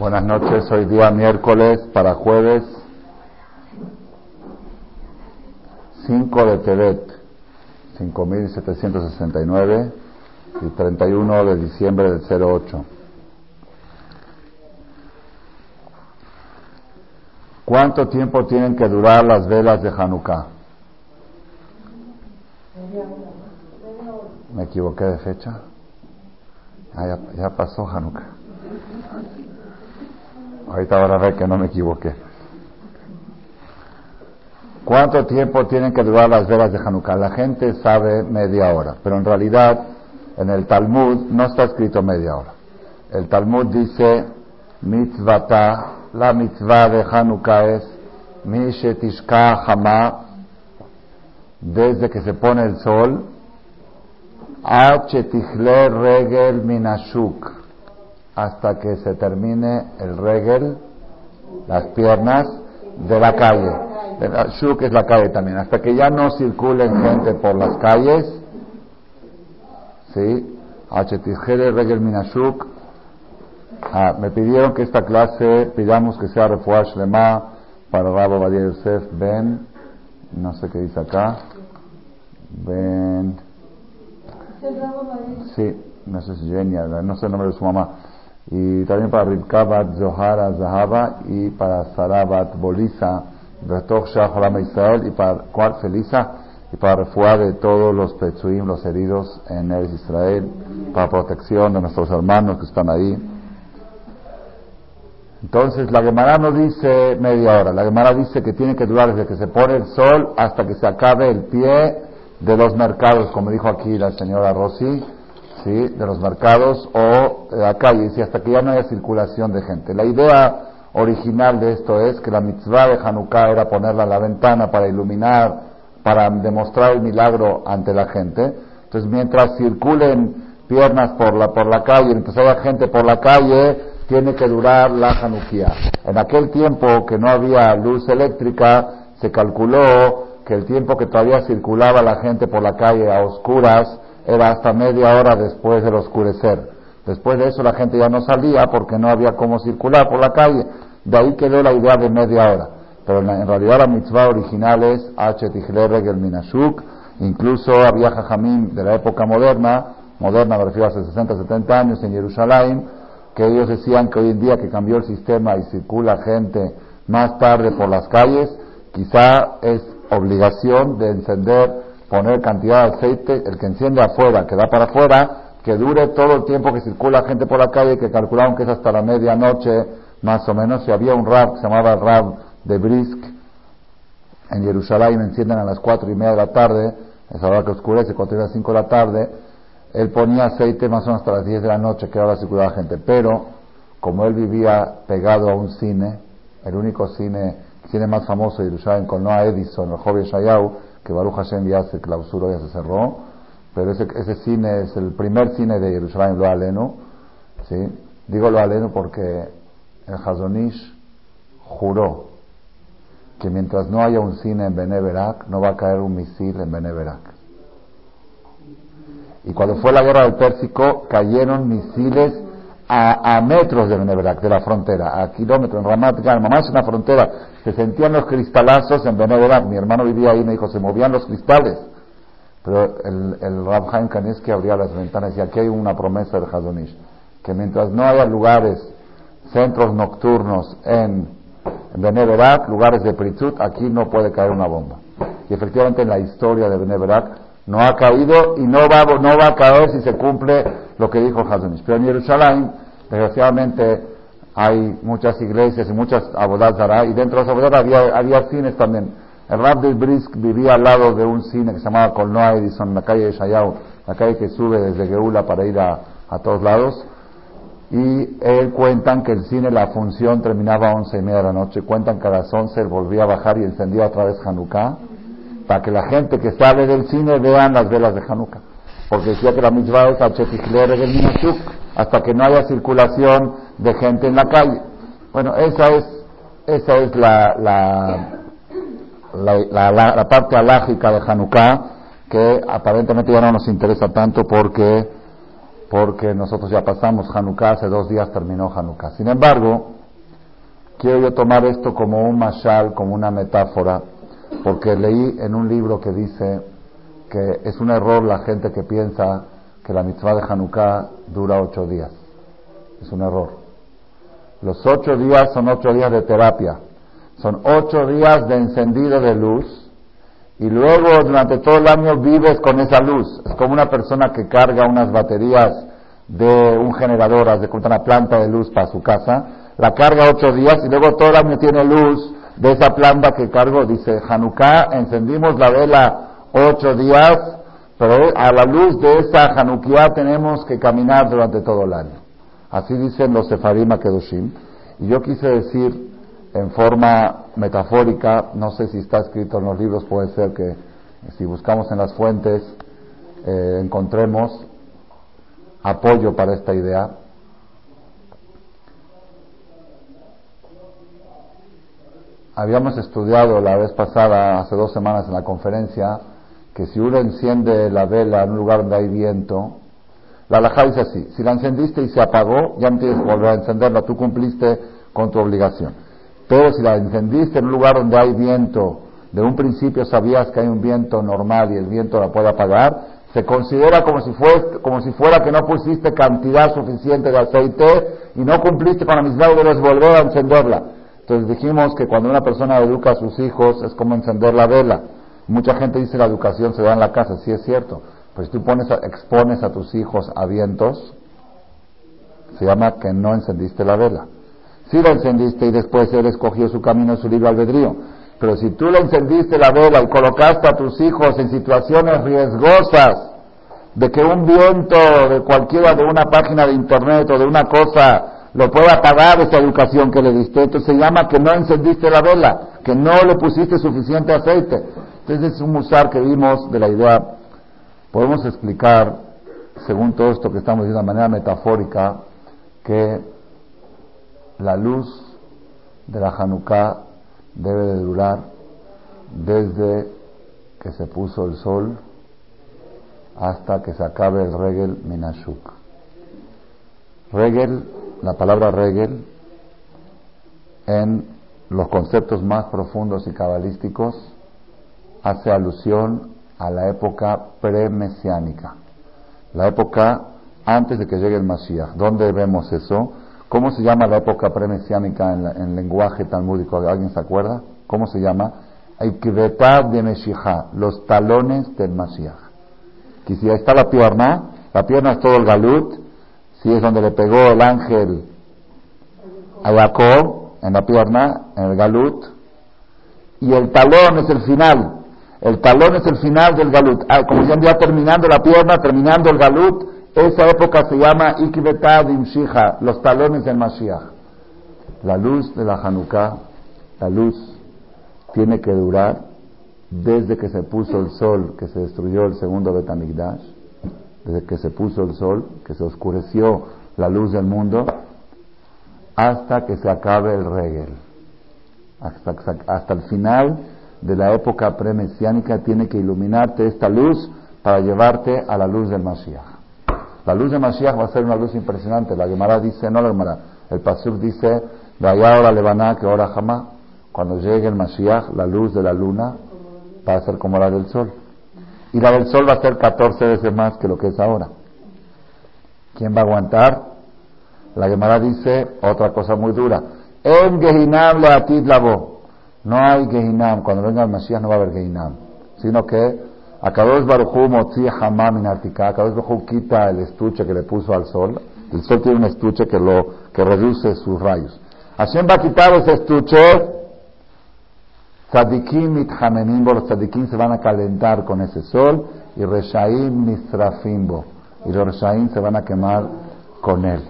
Buenas noches, hoy día miércoles para jueves 5 de Tebet, 5769 y 31 de diciembre del 08. ¿Cuánto tiempo tienen que durar las velas de Hanukkah? Me equivoqué de fecha. Ah, ya, ya pasó Hanukkah. Ahorita van a ver que no me equivoqué. ¿Cuánto tiempo tienen que durar las velas de Hanukkah? La gente sabe media hora, pero en realidad en el Talmud no está escrito media hora. El Talmud dice mitzvata, la mitzvah de Hanukkah es mi shetishka hama, desde que se pone el sol, a regel minashuk, hasta que se termine el regel, las piernas de la calle. Shuk es la calle también. Hasta que ya no circulen gente por las calles. ¿Sí? regel minashuk. Ah, me pidieron que esta clase pidamos que sea refuash lema para Rabo Badia Yosef Ben. No sé qué dice acá. Ben. Sí, no sé si genial, no sé el nombre de su mamá y también para Rivkabat Zohara Zahaba y para Sarabat Bolisa Betoch Shah Israel y para Kuar Felisa y para refuar de todos los Petsuim, los heridos en el Israel, para protección de nuestros hermanos que están ahí. Entonces la Gemara no dice media hora, la Gemara dice que tiene que durar desde que se pone el sol hasta que se acabe el pie de los mercados, como dijo aquí la señora Rossi, ¿sí? de los mercados o de la calle, y hasta que ya no haya circulación de gente. La idea original de esto es que la mitzvah de Hanukkah era ponerla a la ventana para iluminar, para demostrar el milagro ante la gente. Entonces, mientras circulen piernas por la, por la calle, mientras haya gente por la calle, tiene que durar la Hanukkah. En aquel tiempo que no había luz eléctrica, se calculó que el tiempo que todavía circulaba la gente por la calle a oscuras era hasta media hora después del oscurecer. Después de eso la gente ya no salía porque no había cómo circular por la calle. De ahí quedó la idea de media hora. Pero en, realidad la mitzvah original es H. el Minashuk. Incluso había jajamim de la época moderna, moderna me refiero hace 60, 70 años en Jerusalén, que ellos decían que hoy en día que cambió el sistema y circula gente más tarde por las calles, quizá es obligación de encender poner cantidad de aceite, el que enciende afuera, que da para afuera, que dure todo el tiempo que circula gente por la calle, que calcularon que es hasta la medianoche, más o menos. Si había un rab que se llamaba rab de Brisk, en Jerusalén encienden a las cuatro y media de la tarde, esa hora que oscurece, y las cinco de la tarde, él ponía aceite más o menos hasta las diez de la noche, que ahora circulaba gente. Pero, como él vivía pegado a un cine, el único cine, cine más famoso de Jerusalén, con Noah Edison, el joven Shayau, que Baruch Hashem ya se clausuró, ya se cerró, pero ese, ese cine es el primer cine de Jerusalén, lo aleno, ¿sí? Digo lo aleno porque el Hazonish juró que mientras no haya un cine en Beneverak, no va a caer un misil en Beneverak. Y cuando fue la guerra del Pérsico, cayeron misiles a, metros de Beneverac, de la frontera, a kilómetros, en Ramat mamá es una frontera, se sentían los cristalazos en Beneverac, mi hermano vivía ahí me dijo, se movían los cristales. Pero el, el Rab Haim Kaneski abría las ventanas y aquí hay una promesa de Hazonish, que mientras no haya lugares, centros nocturnos en, en lugares de Pritzut, aquí no puede caer una bomba. Y efectivamente en la historia de Beneverac no ha caído y no va, no va a caer si se cumple lo que dijo Hazonish. Pero en Jerusalén, desgraciadamente, hay muchas iglesias y muchas abodadas y dentro de las abodadas había, había cines también. El Rab de Brisk vivía al lado de un cine que se llamaba Colnoa Edison, en la calle de Shayau, la calle que sube desde Geula para ir a, a todos lados. Y él cuentan que el cine, la función terminaba a once y media de la noche. Cuentan que a las once él volvía a bajar y encendía otra vez Hanukkah para que la gente que sale del cine vean las velas de Hanukkah. Porque decía que la mitzvah es del hasta que no haya circulación de gente en la calle. Bueno, esa es, esa es la, la, la, parte alágica de Hanukkah, que aparentemente ya no nos interesa tanto porque porque nosotros ya pasamos Hanukkah, hace dos días terminó Hanukkah. Sin embargo, quiero yo tomar esto como un mashal, como una metáfora, porque leí en un libro que dice que es un error la gente que piensa que la mitzvah de Hanukkah dura ocho días. Es un error. Los ocho días son ocho días de terapia. Son ocho días de encendido de luz y luego durante todo el año vives con esa luz. Es como una persona que carga unas baterías de un generador, de una planta de luz para su casa, la carga ocho días y luego todo el año tiene luz de esa planta que cargo. Dice Hanukkah, encendimos la vela ocho días, pero a la luz de esa Hanukkah tenemos que caminar durante todo el año. Así dicen los Sefarim Kedoshim. Y yo quise decir en forma metafórica, no sé si está escrito en los libros, puede ser que si buscamos en las fuentes eh, encontremos apoyo para esta idea. Habíamos estudiado la vez pasada, hace dos semanas en la conferencia, que si uno enciende la vela en un lugar donde hay viento, la alhaja dice así, si la encendiste y se apagó, ya no tienes que volver a encenderla, tú cumpliste con tu obligación. Pero si la encendiste en un lugar donde hay viento, de un principio sabías que hay un viento normal y el viento la puede apagar, se considera como si, como si fuera que no pusiste cantidad suficiente de aceite y no cumpliste con la misma debes volver a encenderla. Entonces dijimos que cuando una persona educa a sus hijos es como encender la vela. Mucha gente dice la educación se da en la casa, sí es cierto. Pues tú pones expones a tus hijos a vientos, se llama que no encendiste la vela. Si la encendiste y después él escogió su camino, su libre albedrío. Pero si tú le encendiste la vela y colocaste a tus hijos en situaciones riesgosas de que un viento de cualquiera de una página de internet o de una cosa lo pueda apagar esa educación que le diste, entonces se llama que no encendiste la vela, que no le pusiste suficiente aceite. Entonces es un musar que vimos de la idea. Podemos explicar, según todo esto que estamos diciendo de manera metafórica, que la luz de la Hanukkah debe de durar desde que se puso el sol hasta que se acabe el regel minashuk. Regel, la palabra regel, en los conceptos más profundos y cabalísticos, hace alusión a la época pre-mesiánica, la época antes de que llegue el Mashiach. ¿Dónde vemos eso? ¿Cómo se llama la época premesiánica en, en lenguaje talmúdico? ¿Alguien se acuerda? ¿Cómo se llama? De Meshijá, los talones del Mashiach. Que si ahí está la pierna, la pierna es todo el galut, si es donde le pegó el ángel a Jacob, en la pierna, en el galut, y el talón es el final. El talón es el final del galut. Ah, como ya terminando la pierna, terminando el galut, esa época se llama Ikvetad Imshija, los talones del Mashiach. La luz de la Hanukkah, la luz, tiene que durar desde que se puso el sol, que se destruyó el segundo Betamigdash, desde que se puso el sol, que se oscureció la luz del mundo, hasta que se acabe el regel. Hasta, hasta el final de la época premesiánica tiene que iluminarte esta luz para llevarte a la luz del Mashiach. La luz de Mashiach va a ser una luz impresionante. La Gemara dice, no la Gemara, el Pasuk dice, allá ahora levaná que ahora jamás. Cuando llegue el Mashiach, la luz de la luna va a ser como la del sol. Y la del sol va a ser 14 veces más que lo que es ahora. ¿Quién va a aguantar? La Gemara dice otra cosa muy dura. En Gehinam le lavo. No hay Gehinam. Cuando venga el Mashiach no va a haber Gehinam. Sino que Akadosh Baruchu Motzi Hamam Inartika. Akadosh Baruchu quita el estuche que le puso al sol. El sol tiene un estuche que lo que reduce sus rayos. Hashem va a quitar ese estuche. Tzadikim mithamemimbo. Los tzadikim se van a calentar con ese sol. Y Reshaim misrafimbo. Y los Reshaim se van a quemar con él.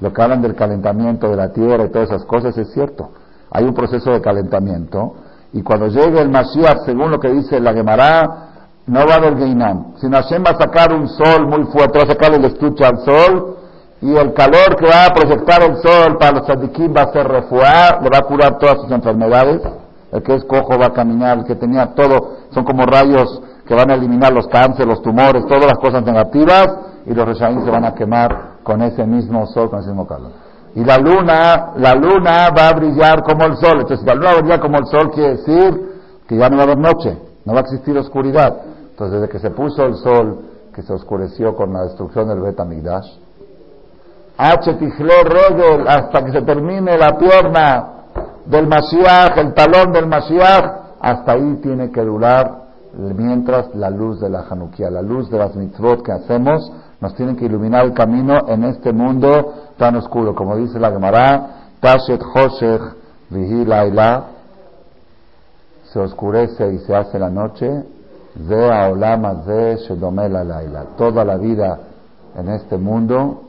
Lo que hablan del calentamiento de la tierra y todas esas cosas es cierto. Hay un proceso de calentamiento. Y cuando llegue el Mashiach, según lo que dice la Gemara, no va a haber Geinam, sino Hashem va a sacar un sol muy fuerte, va a sacar el estuche al sol, y el calor que va a proyectar el sol para los tzadikim va a ser refuar, le va a curar todas sus enfermedades. El que es cojo va a caminar, el que tenía todo, son como rayos que van a eliminar los cánceres, los tumores, todas las cosas negativas, y los Reshaim se van a quemar con ese mismo sol, con ese mismo calor. Y la luna, la luna va a brillar como el sol. Entonces, si la luna va a brillar como el sol, quiere decir que ya no va a haber noche, no va a existir oscuridad. Entonces, desde que se puso el sol, que se oscureció con la destrucción del Betamigdash, H. Regel, hasta que se termine la pierna del Mashiach, el talón del Mashiach, hasta ahí tiene que durar mientras la luz de la Hanukkah, la luz de las mitzvot que hacemos, nos tiene que iluminar el camino en este mundo tan oscuro. Como dice la Gemara, Tashet Hoshech Vihilaila, se oscurece y se hace la noche, Zea Olama Ze Shedomela Laila. Toda la vida en este mundo,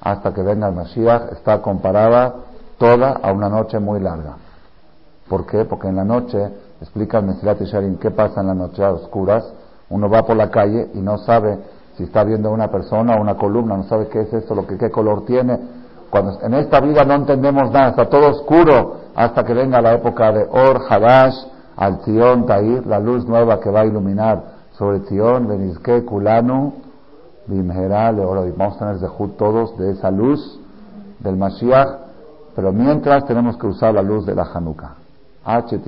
hasta que venga el Mashiach, está comparada toda a una noche muy larga. ¿Por qué? Porque en la noche, explica el Mesilat Sharim, ¿qué pasa en la noche a oscuras? Uno va por la calle y no sabe si está viendo una persona o una columna, no sabe qué es esto, lo que, qué color tiene. Cuando en esta vida no entendemos nada, está todo oscuro hasta que venga la época de Or Hadash, al Zion Tair, la luz nueva que va a iluminar sobre Zion, Benizke, Kulanu, Bimhera, Vamos a tener Zehut todos de esa luz del Mashiach, pero mientras tenemos que usar la luz de la Hanukkah. H.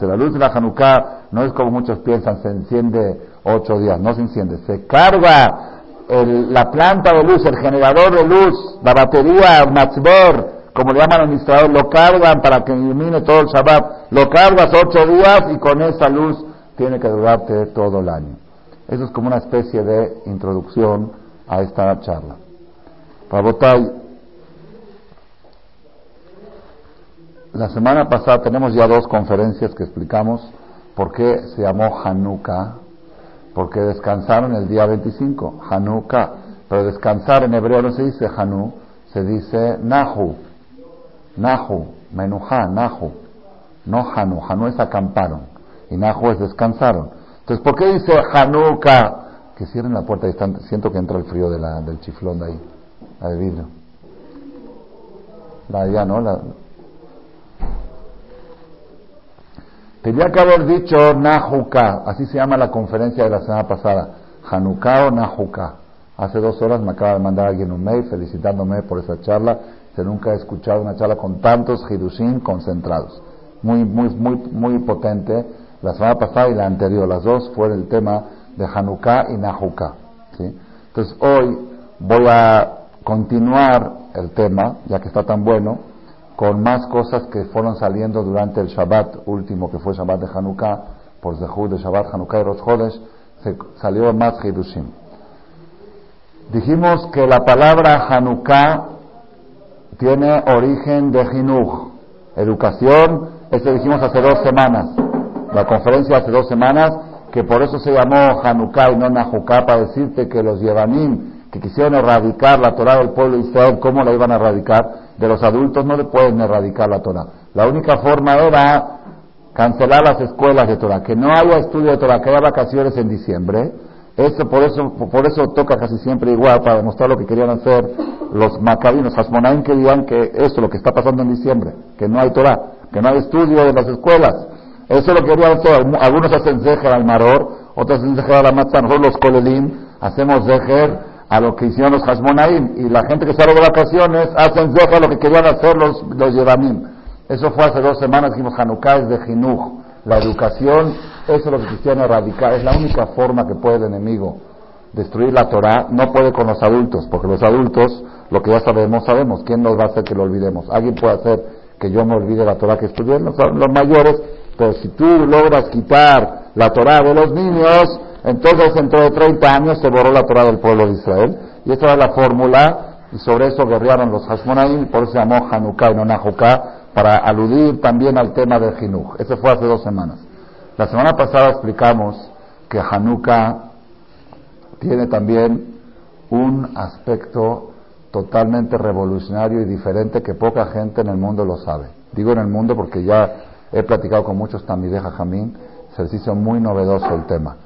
la luz de la Hanukkah no es como muchos piensan, se enciende ocho días, no se enciende, se carga la planta de luz, el generador de luz, la batería, Matzbor, como le llaman Israel, lo cargan para que ilumine todo el Shabbat, lo cargas ocho días y con esa luz tiene que durarte todo el año. Eso es como una especie de introducción a esta charla. Rabotay, la semana pasada tenemos ya dos conferencias que explicamos por qué se llamó Hanukkah, porque descansaron el día 25, Hanukkah, pero descansar en hebreo no se dice Hanu, se dice Nahu, Nahu, Menuha, Nahu, no Hanu, Hanu es acamparon y Nahu es descansaron. Entonces, ¿por qué dice Hanukkah? Que cierren la puerta, siento que entra el frío de la, del chiflón de ahí, la de vidrio. La de allá, ¿no? La, Tendría que haber dicho Nahuka, así se llama la conferencia de la semana pasada, Hanukkah o Nahuka. Hace dos horas me acaba de mandar alguien un mail felicitándome por esa charla. Se nunca he escuchado una charla con tantos Hidushim concentrados. Muy, muy, muy, muy potente. La semana pasada y la anterior, las dos fueron el tema de Hanukkah y Nahuka. Entonces hoy voy a continuar el tema, ya que está tan bueno, con más cosas que fueron saliendo durante el Shabbat último, que fue Shabbat de Hanukkah, por Zehud de Shabbat, Hanukkah y Rosh se salió más Hidushim. Dijimos que la palabra Hanukkah tiene origen de Jinuj, educación, eso dijimos hace dos semanas, la conferencia hace dos semanas, que por eso se llamó Hanukkah y no Nahukkah, para decirte que los Yevanim que quisieron erradicar la Torah del pueblo de Israel, ¿cómo la iban a erradicar? De los adultos no le pueden erradicar la Torah. La única forma era cancelar las escuelas de Torah, que no haya estudio de Torah, que haya vacaciones en diciembre. Eso, por eso, por eso toca casi siempre igual, para demostrar lo que querían hacer los macabinos, los que digan que eso es lo que está pasando en diciembre, que no hay Torah, que no hay estudio de las escuelas. Eso lo querían hacer. Algunos hacen zeher al maror, otros hacen zeher a la matzah, nosotros los kolelim hacemos zeher a lo que hicieron los Hashmonaim. Y la gente que sale de vacaciones hacen zeja lo que querían hacer los, los Eso fue hace dos semanas, dijimos Hanukkah es de Jinuj. La educación, eso es lo que quisieron erradicar. Es la única forma que puede el enemigo destruir la Torah. No puede con los adultos, porque los adultos, lo que ya sabemos, sabemos. ¿Quién nos va a hacer que lo olvidemos? Alguien puede hacer que yo me olvide la Torah que estudié, los, los mayores, pero si tú logras quitar la Torah de los niños, entonces, dentro de 30 años se borró la Torah del pueblo de Israel. Y esa era la fórmula, y sobre eso guerrearon los Hashmonaim, por eso se llamó Hanukkah y no Nahukkah, para aludir también al tema del Jinuj. Ese fue hace dos semanas. La semana pasada explicamos que Hanukkah tiene también un aspecto totalmente revolucionario y diferente que poca gente en el mundo lo sabe. Digo en el mundo porque ya he platicado con muchos tamideja jamín, se les hizo muy novedoso el tema.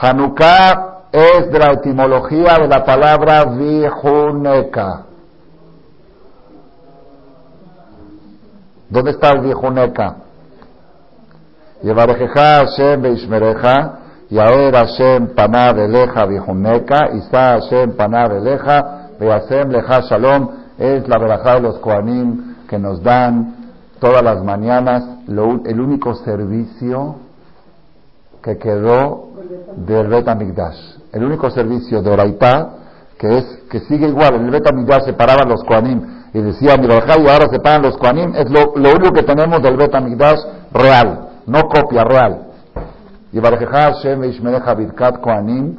Hanukkah es de la etimología de la palabra vijuneka. ¿Dónde está el vijuneka? Yevarejeja Hashem Beishmereja, Yaer Hashem panav eleja vijuneca, Isa Hashem panav eleja, Beasem leja shalom, es la verajá de los Koanim que nos dan todas las mañanas el único servicio que quedó del Bet El único servicio de Oraitá que es que sigue igual. En el Bet se paraban los Koanim y decía mi y ahora se paran los Koanim. Es lo, único que tenemos del Bet real, no copia, real. Y Hashem Koanim,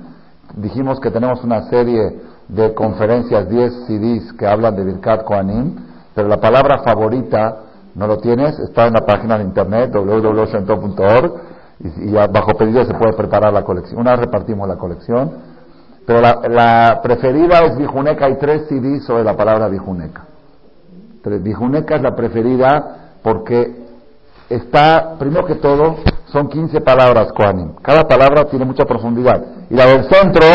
dijimos que tenemos una serie de conferencias, 10 CDs que hablan de Birkat Koanim, pero la palabra favorita, ¿no lo tienes? Está en la página de internet www.shenton.org y, bajo pedido se puede preparar la colección. Una vez repartimos la colección, pero la, preferida es Bijuneca, hay tres CDs sobre la palabra Bijuneca. Bijuneca es la preferida porque está, primero que todo, son 15 palabras Kohanim. Cada palabra tiene mucha profundidad. Y la del centro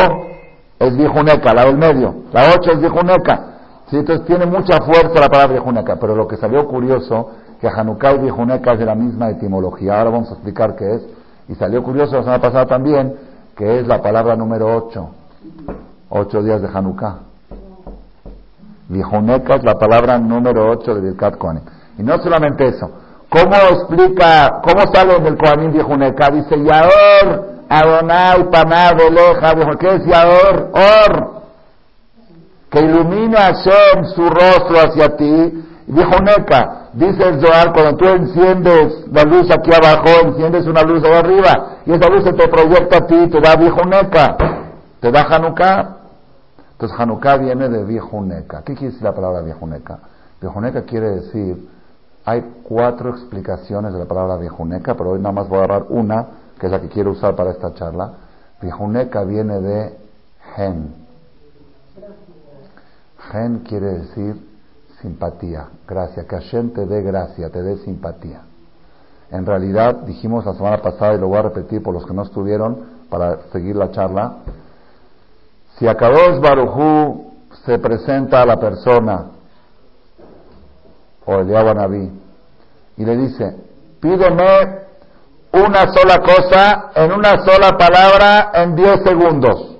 es Vijuneca, la del medio. La 8 es Vijuneca. ¿Sí? Entonces tiene mucha fuerza la palabra Vijuneca. Pero lo que salió curioso, que Hanukkah y Vijuneca es de la misma etimología. Ahora vamos a explicar qué es. Y salió curioso la semana pasada también, que es la palabra número 8. Ocho días de Hanukkah. Vijuneca es la palabra número 8 de Birkat Kohanim. Y no solamente eso. ¿Cómo explica, cómo sale del Kohanim Vijuneca? Dice, Yaor, Adonai, Paná, Beleja, ¿qué es Yaor? Or. Que ilumina Hashem su rostro hacia ti. Vijuneca, dice el Zohar, cuando tú enciendes la luz aquí abajo, enciendes una luz ahí arriba, y esa luz se te proyecta a ti, te da Vijuneca, te da Hanukkah. Entonces Hanukkah viene de Vijuneca. ¿Qué quiere decir la palabra Vijuneca? Vijuneca quiere decir hay cuatro explicaciones de la palabra viejuneca, pero hoy nada más voy a agarrar una, que es la que quiero usar para esta charla. Viejuneca viene de gen. Gen quiere decir simpatía, gracia, que Hashem te dé gracia, te dé simpatía. En realidad, dijimos la semana pasada, y lo voy a repetir por los que no estuvieron, para seguir la charla, si a Kadosh Barujú se presenta a la persona, o el Naví, y le dice, pídeme una sola cosa en una sola palabra en 10 segundos.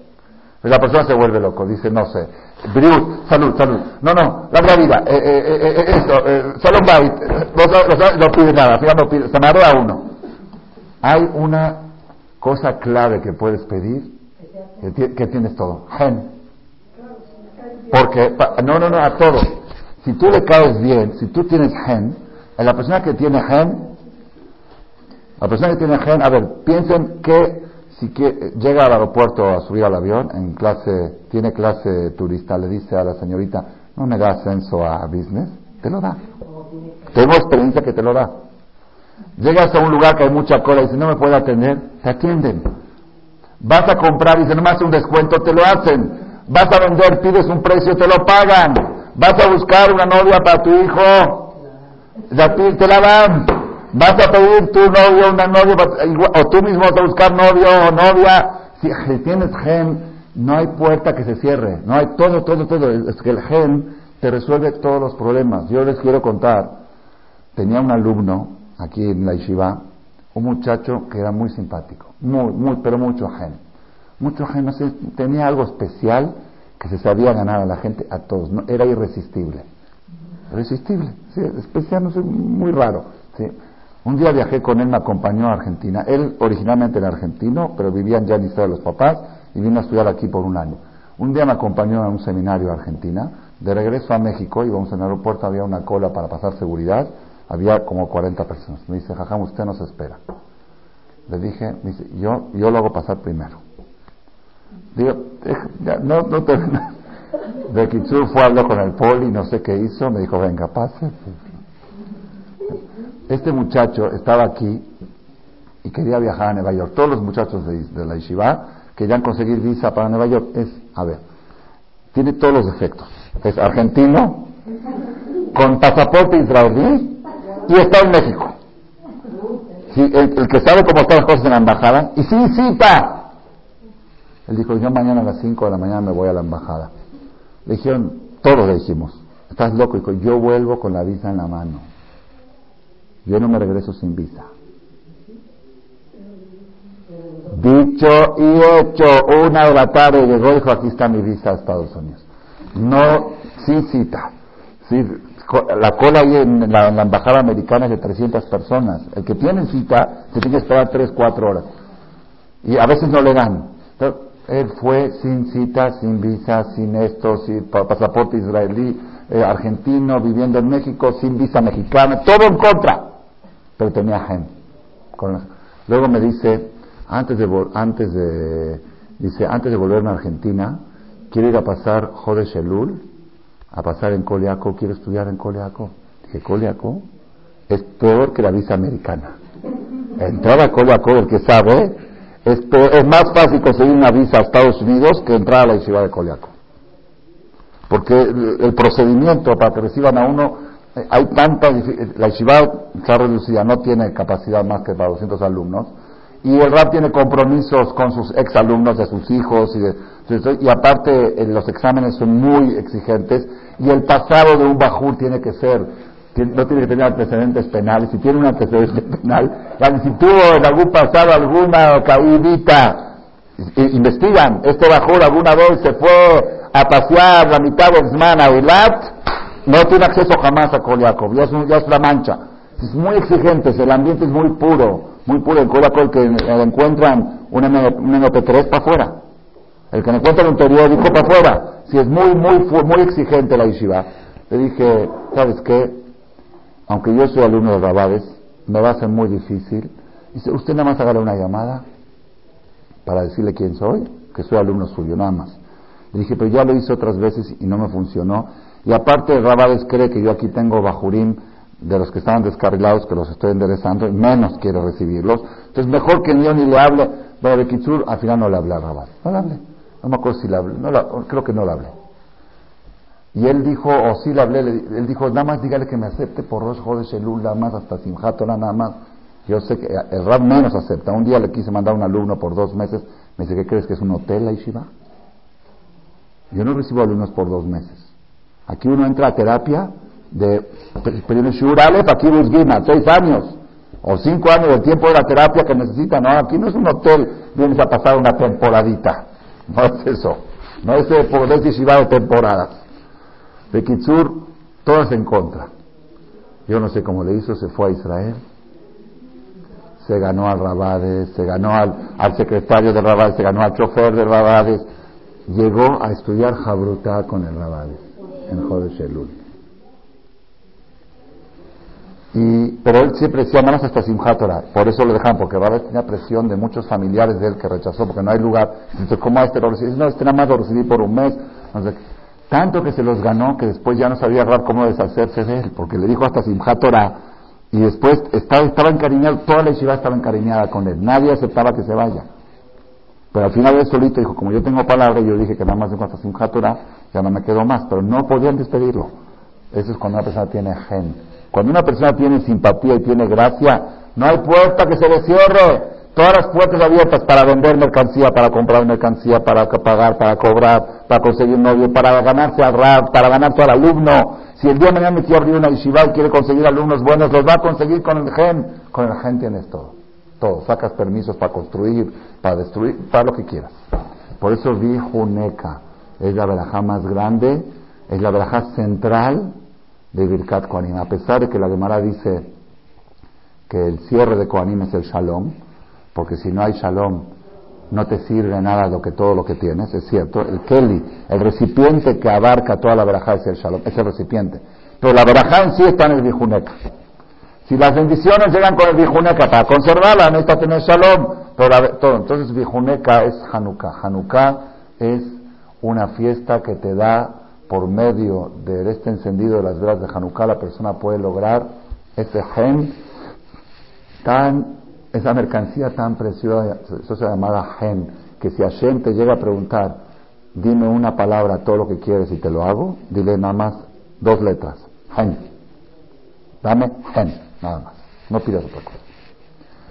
Y la persona se vuelve loco, dice, no sé, Briut, salud, salud. No, no, la vida, eh, eh, eh, esto, solo un byte, no, pide nada, no pide, marea uno. Hay una cosa clave que puedes pedir, que, tienes todo, gen. Porque, no, no, no, a todos. Si tú le caes bien, si tú tienes gen, la persona que tiene gen, la persona que tiene gen, a ver, piensen que si llega al aeropuerto a subir al avión, en clase, tiene clase turista, le dice a la señorita, no me da ascenso a business, te lo da. Tengo experiencia que te lo da. Llegas a un lugar que hay mucha cola y dice, no me puede atender, te atienden. Vas a comprar y dice, no me hace un descuento, te lo hacen. Vas a vender, pides un precio, te lo pagan. Vas a buscar una novia para tu hijo, te la dan. Vas a pedir tu novio, una novia, o tú mismo vas a buscar novio o novia. Si tienes gen, no hay puerta que se cierre. No hay todo, todo, todo. Es que el gen te resuelve todos los problemas. Yo les quiero contar. Tenía un alumno aquí en la Yeshiva, un muchacho que era muy simpático. Muy, muy, pero mucho gen. Mucho gen, no sé, tenía algo especial que se sabía ganar a la gente, a todos. No, era irresistible resistible, sí, especial, no sé, muy raro. ¿sí? Un día viajé con él, me acompañó a Argentina. Él originalmente era argentino, pero vivía en Yanistad de los papás y vino a estudiar aquí por un año. Un día me acompañó a un seminario a Argentina. De regreso a México, íbamos en el aeropuerto, había una cola para pasar seguridad. Había como 40 personas. Me dice, jajam, usted nos espera. Le dije, me dice, yo, yo lo hago pasar primero. Digo, no, no te... De Kitsur fue a hablar con el poli, no sé qué hizo, me dijo, venga, pase. Este muchacho estaba aquí y quería viajar a Nueva York. Todos los muchachos de, la Yeshiva querían conseguir visa para Nueva York. Es, a ver, tiene todos los defectos. Es argentino, con pasaporte israelí y está en México. el, que sabe cómo están las cosas en la embajada, y sí, cita. Él dijo, yo mañana a las 5 de la mañana me voy a la embajada. Le dijeron, todos le dijimos, estás loco. Dijo, yo vuelvo con la visa en la mano. Yo no me regreso sin visa. Dicho y hecho, una de la tarde llegó y dijo, aquí está mi visa a Estados Unidos. No, sin cita. Sí, la cola ahí en la, embajada americana es de 300 personas. El que tiene cita se tiene que esperar 3, 4 horas. Y a veces no le dan. él fue sin cita, sin visa, sin esto, sin pasaporte israelí, eh, argentino, viviendo en México, sin visa mexicana, todo en contra. Pero tenía gente. Luego me dice, antes de, antes de, dice, antes de volverme a Argentina, quiero ir a pasar Jode Shelul, a pasar en Coliaco, quiero estudiar en Coliaco. Dije, Coliaco es peor que la visa americana. Entrar a Coliaco, el que sabe, es, es más fácil conseguir una visa a Estados Unidos que entrar a la ciudad de Coliaco. Porque el, procedimiento para que reciban a uno, hay tanta, la yeshiva está reducida, no tiene capacidad más que para 200 alumnos, y el RAP tiene compromisos con sus exalumnos, de sus hijos, y, y aparte eh, los exámenes son muy exigentes, y el pasado de un bajur tiene que ser, no tiene que tener antecedentes penales, si tiene un antecedente penal, si tuvo en algún pasado alguna caudita, investigan, este bajur alguna vez se fue a pasear la mitad de semana a no tiene acceso jamás a Koliakov, ya es, la mancha. Es muy exigente, el ambiente es muy puro muy puro. El Coca que le encuentran un, MP3 para afuera. El que encuentran un periódico para afuera. Si es muy, muy, muy exigente la yeshiva. Le dije, ¿sabes qué? Aunque yo soy alumno de Rabades, me va a ser muy difícil. Dice, usted nada más hágale una llamada para decirle quién soy, que soy alumno suyo, nada más. Le dije, pero ya lo hice otras veces y no me funcionó. Y aparte, Rabades cree que yo aquí tengo Bajurim de los que estaban descarrilados, que los estoy enderezando, y menos quiere recibirlos. Entonces, mejor que yo ni le hable. Bueno, de Kitsur, al final no le hablé a Rabat. No le hablé. No me acuerdo si le hablé. No creo que no le hablé. Y él dijo, o sí le hablé, él dijo, nada más dígale que me acepte por dos de Shelul, nada más, hasta Simchat nada más. Yo sé que el Rab menos acepta. Un día le quise mandar a un alumno por dos meses. Me dice, ¿qué crees que es un hotel la Yeshiva? Yo no recibo alumnos por dos meses. Aquí uno entra a terapia de primer Shur Aleph, aquí Gina, seis años o cinco años del tiempo de la terapia que necesita. No, aquí no es un hotel, vienes a pasar una temporadita. No es eso. No es de poder de temporadas. De Kitsur, todas en contra. Yo no sé cómo le hizo, se fue a Israel. Se ganó al Rabades, se ganó al, al secretario de Rabades, se ganó al chofer de Rabades. Llegó a estudiar Jabrutá con el Rabades en Jodesh Elul. Y, pero él siempre decía más hasta Simchat Por eso lo dejaban, porque Rabbi tenía presión de muchos familiares de él que rechazó porque no hay lugar. Entonces, ¿cómo a este lo recibí? No, este nada más lo recibí por un mes. tanto que se los ganó que después ya no sabía Rab cómo deshacerse de él, porque le dijo hasta Simchat y después estaba, estaba encariñado, toda la yeshiva estaba encariñada con él. Nadie aceptaba que se vaya. Pero al final él solito dijo, como yo tengo palabra, yo dije que nada más dijo hasta Simchat ya no me quedó más. Pero no podían despedirlo. Eso es cuando una persona tiene gen cuando una persona tiene simpatía y tiene gracia, no hay puerta que se le cierre. Todas las puertas abiertas para vender mercancía, para comprar mercancía, para pagar, para cobrar, para conseguir novio, para ganarse al rap, para ganarse al alumno. Si el día de mañana me quiere abrir una yeshiva y quiere conseguir alumnos buenos, los va a conseguir con el gen. Con el gen tienes todo. Todo. Sacas permisos para construir, para destruir, para lo que quieras. Por eso dijo Neca, es la verajá más grande, es la verajá central de Birkat Koanim. A pesar de que la Gemara dice que el cierre de Koanim es el Shalom, porque si no hay Shalom no te sirve nada lo que, todo lo que tienes, es cierto. El Keli, el recipiente que abarca toda la verajá es el Shalom, es el recipiente. Pero la verajá en sí está en el Bijuneca. Si las bendiciones llegan con el Bijuneca para conservarla, necesita tener Shalom. Pero todo. Entonces Bijuneca es Hanukkah. Hanukkah es una fiesta que te da por medio de este encendido de las velas de Hanukkah, la persona puede lograr ese gen tan, esa mercancía tan preciosa, eso se llama gen, que si Hashem te llega a preguntar, dime una palabra, todo lo que quieres y te lo hago, dile nada más dos letras, gen. Dame gen, nada más. No pidas otra cosa.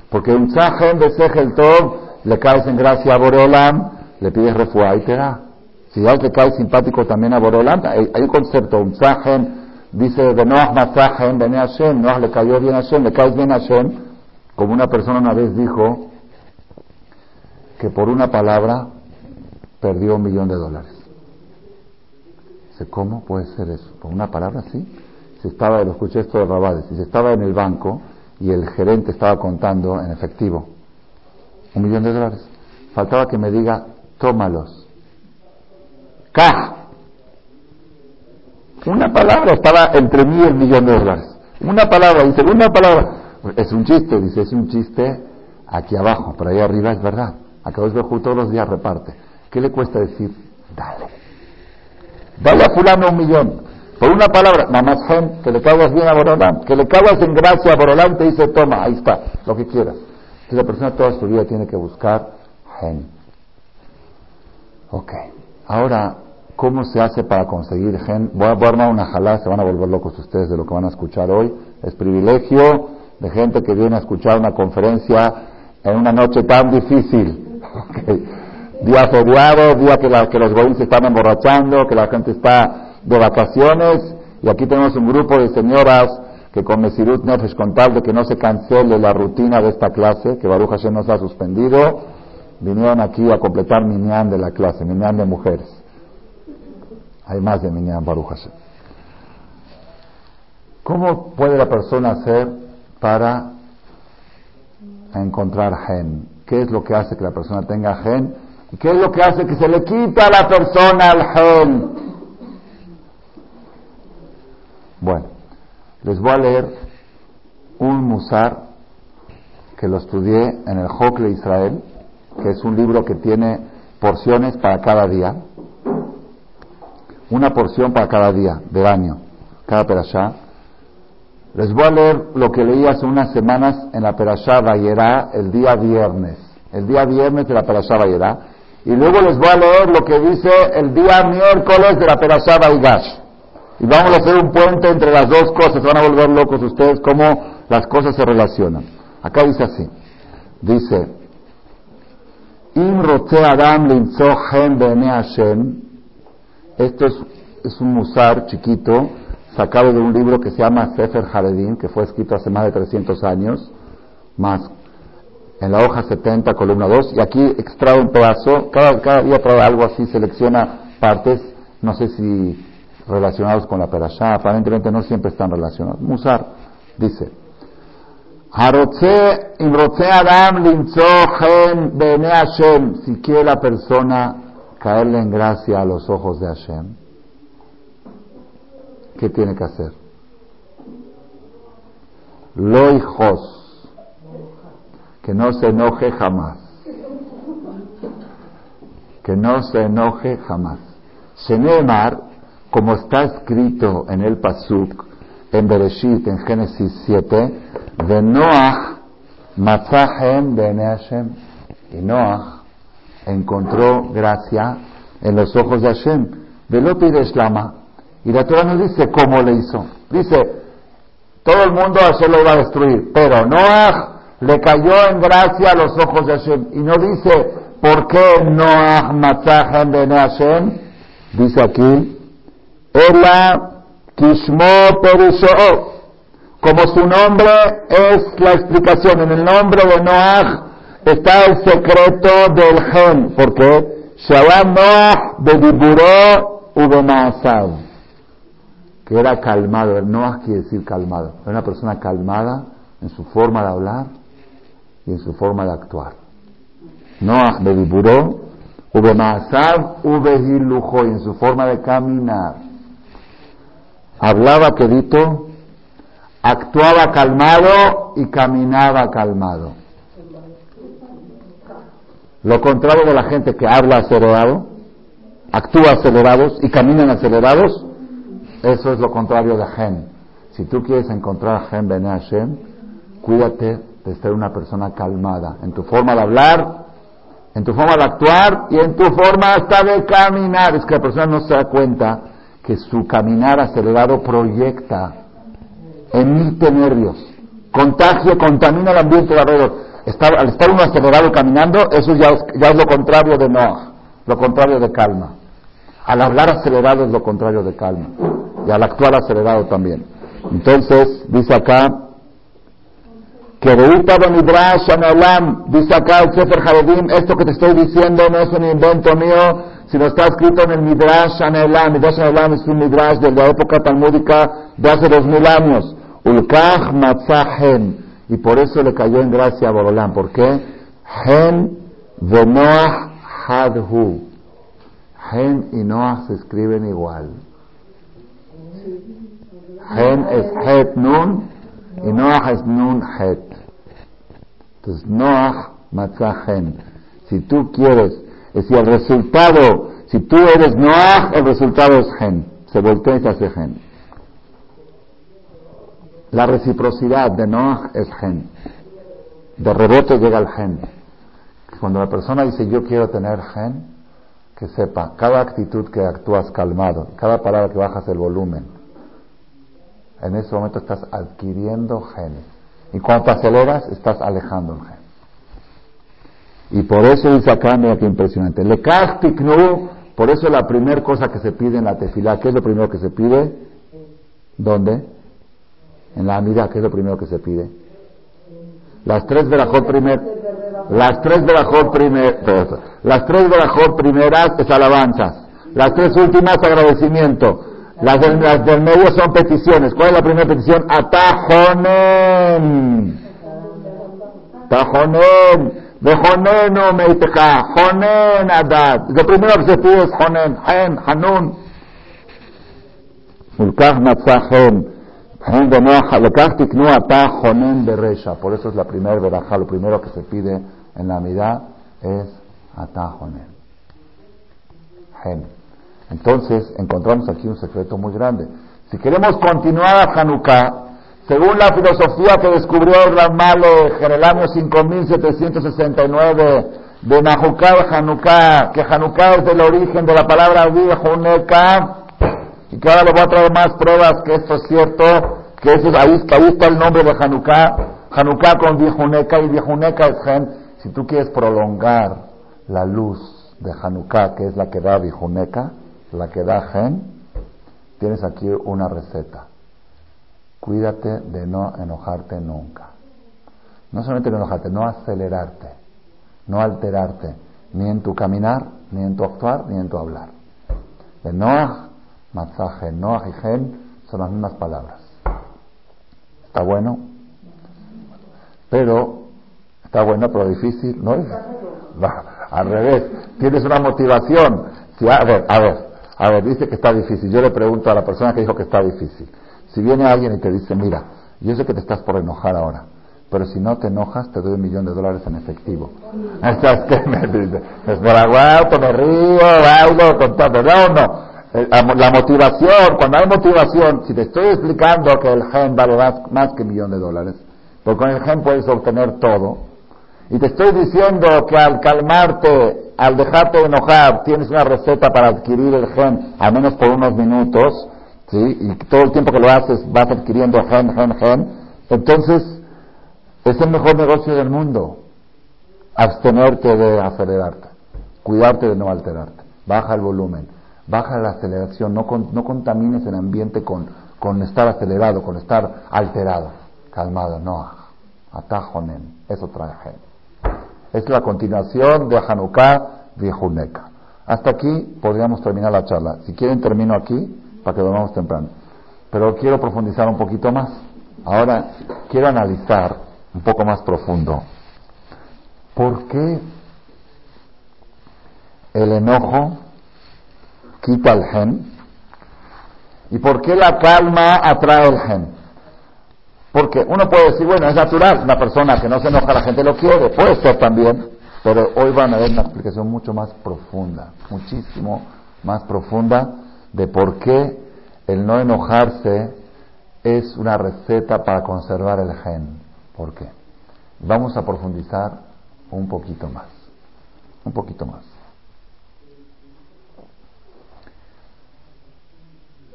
Porque un gen de Segel Tov, le caes en gracia a Boreolam, le pides refuá y te da. Si ya te cae simpático también a Borolam, hay, un concepto, un zahen, dice de Noah Mazahen, Bene Hashem, Noah le cayó bien a Hashem, le caes bien a Hashem, como una persona una vez dijo, que por una palabra perdió un millón de dólares. ¿Cómo puede ser eso? ¿Por una palabra sí? Se estaba, lo escuché esto de Rabades, si estaba en el banco y el gerente estaba contando en efectivo un millón de dólares. Faltaba que me diga, tómalos. Una palabra estaba entre mí y el millón de dólares. Una palabra, dice, una palabra. Es un chiste, dice, es un chiste aquí abajo, pero ahí arriba es verdad. Acá de todos los días reparte. ¿Qué le cuesta decir? Dale. Dale a fulano un millón. Por una palabra, gen, que le cagas bien a Borolán, que le cagas en gracia a Borolán, te dice, toma, ahí está, lo que quieras. Entonces la persona toda su vida tiene que buscar gen. Ok. Ahora, ¿cómo se hace para conseguir gen? Voy a, armar una jalá, se van a volver locos ustedes de lo que van a escuchar hoy. Es privilegio de gente que viene a escuchar una conferencia en una noche tan difícil. Día feriado, día que, la, que los goyim se están emborrachando, que la gente está de vacaciones, y aquí tenemos un grupo de señoras que con Mesirut Nefesh, con tal de que no se cancele la rutina de esta clase, que Baruch Hashem nos ha suspendido, vinieron aquí a completar Minyan de la clase, Minyan de mujeres. Hay más de Minyan Baruch Hashem. ¿Cómo puede la persona hacer para encontrar gen? ¿Qué es lo que hace que la persona tenga gen? ¿Y qué es lo que hace que se le quita a la persona el gen? Bueno, les voy a leer un musar que lo estudié en el Hokle Israel, que es un libro que tiene porciones para cada día, una porción para cada día del año, cada perashá. Les voy a leer lo que leí hace unas semanas en la perashá Bayerá el día viernes, el día viernes de la perashá Bayerá, y luego les voy a leer lo que dice el día miércoles de la Perashá Baigash. Y vamos a hacer un puente entre las dos cosas. Van a volver locos ustedes cómo las cosas se relacionan. Acá dice así. Dice, Im Adam Hashem. Esto es, es, un musar chiquito, sacado de un libro que se llama Sefer Haredim, que fue escrito hace más de 300 años, más en la hoja 70, columna 2, y aquí extrae un pedazo, cada, cada día trae algo así, selecciona partes, no sé si relacionados con la perashá, aparentemente no siempre están relacionados. Musar dice, Adam si quiere la persona caerle en gracia a los ojos de Hashem, ¿qué tiene que hacer? Loijos que no se enoje jamás. Que no se enoje jamás. Como está escrito en el Pasuk, en Bereshit, en Génesis 7, de Noach, Matzahem de Hashem. Y Noach encontró gracia en los ojos de Hashem. De de Islama. Y la Torah nos dice cómo le hizo. Dice, todo el mundo Hashem lo va a destruir, pero Noach le cayó en gracia a los ojos de Hashem. Y no dice, ¿por qué no Matzahem de Hashem? Dice aquí, Ela Kishmo Perisho. Como su nombre es la explicación, en el nombre de Noah está el secreto del gen. ¿Por qué? Shabbat Noah de Diburó Que era calmado. Noah quiere decir calmado. Era una persona calmada en su forma de hablar y en su forma de actuar. Noah Bediburó, Ubemaasav, Ubehilujo, en su forma de caminar. Hablaba quedito, actuaba calmado y caminaba calmado. Lo contrario de la gente que habla acelerado, actúa acelerados y caminan acelerados, eso es lo contrario de Gen. Si tú quieres encontrar Gen Ben Hashem, cuídate de ser una persona calmada en tu forma de hablar, en tu forma de actuar y en tu forma hasta de caminar. Es que la persona no se da cuenta que su caminar acelerado proyecta, emite nervios, contagia, contamina el ambiente de alrededor. al estar uno acelerado caminando, eso ya es, lo contrario de no, lo contrario de calma. Al hablar acelerado es lo contrario de calma. Y al actuar acelerado también. Entonces, dice acá, Que Anelam, dice acá el Sefer Haredim, esto que te estoy diciendo no es un invento mío, sino está escrito en el Midrash Anelam. Midrash Anelam es un Midrash de la época talmúdica de hace dos mil años. Ulkach Matzahen. Y por eso le cayó en gracia a Borolán. ¿Por qué? Hen de Noah Hadhu. Hen y Noah se escriben igual. Hen es Het Nun y Noah es Nun Het. Entonces, Noah Matzahen. Si tú quieres, es decir, el resultado, si tú eres Noah, el resultado es Gen. Se voltea y Gen. La reciprocidad de Noah es Gen. De rebote llega el Gen. Cuando la persona dice yo quiero tener Gen, que sepa, cada actitud que actúas calmado, cada palabra que bajas el volumen, en ese momento estás adquiriendo genes. Y cuando te aceleras, estás alejando el gen. Y por eso dice acá, mira qué impresionante. Le no, por eso la primera cosa que se pide en la tefilá, ¿qué es lo primero que se pide? ¿Dónde? En la amida, ¿qué es lo primero que se pide? Las tres verajot primer, las tres verajot primer, las tres verajot primeras es alabanzas, las tres últimas agradecimiento, las del, medio son peticiones. ¿Cuál es la primera petición? Atajonen. Atajonen. Vejoneno meiteja. Jonen adad. Lo primero que se pide es jonen. Hen, hanun. Ulkach matzahen. Lekach tiknu atajonen beresha. Por eso es la primera veraja. Lo primero que se pide en la mitad es atajonen. Hen. Entonces, encontramos aquí un secreto muy grande. Si queremos continuar a Hanukkah, según la filosofía que descubrió Ramale en el año 5769 de Nahukkah Hanukkah, que Hanukkah es del origen de la palabra Huneka, y que ahora le voy a traer más pruebas que esto es cierto, que eso, ahí, ahí está el nombre de Hanukkah, Hanukkah con Vihuneka, y Vihuneka es gen, si tú quieres prolongar la luz de Hanukkah, que es la que da Vihuneka, la que da gen, tienes aquí una receta. Cuídate de no enojarte nunca. No solamente no enojarte, no acelerarte, no alterarte, ni en tu caminar, ni en tu actuar, ni en tu hablar. De Noah, masaje, Noah y gen son las mismas palabras. Está bueno, pero está bueno, pero difícil, ¿no es? al revés, tienes una motivación. Si, a ver, a ver, a ver, dice que está difícil. Yo le pregunto a la persona que dijo que está difícil. Si viene alguien y te dice, mira, yo sé que te estás por enojar ahora, pero si no te enojas, te doy un millón de dólares en efectivo. Me dice, es por aguanto, me río, hablo, contando. No, no. Eh, la motivación, cuando hay motivación, si te estoy explicando que el gen vale más, más que un millón de dólares, porque con el gen puedes obtener todo, y te estoy diciendo que al calmarte, al dejarte de enojar, tienes una receta para adquirir el gen, al menos por unos minutos, ¿sí? Y todo el tiempo que lo haces vas adquiriendo gen, gen, gen. Entonces, es el mejor negocio del mundo. Abstenerte de acelerarte. Cuidarte de no alterarte. Baja el volumen. Baja la aceleración. No, no contamines el ambiente con, con estar acelerado, con estar alterado. Calmado. No. Atajonen. Eso trae gen. Es la continuación de Hanukkah de Huneka. Hasta aquí podríamos terminar la charla. Si quieren termino aquí para que dormamos temprano. Pero quiero profundizar un poquito más. Ahora quiero analizar un poco más profundo. ¿Por qué el enojo quita el gen? ¿Y por qué la calma atrae el gen? Porque uno puede decir, bueno, es natural, una persona que no se enoja, la gente lo quiere, puede ser también, pero hoy van a ver una explicación mucho más profunda, muchísimo más profunda de por qué el no enojarse es una receta para conservar el gen. ¿Por qué? Vamos a profundizar un poquito más, un poquito más.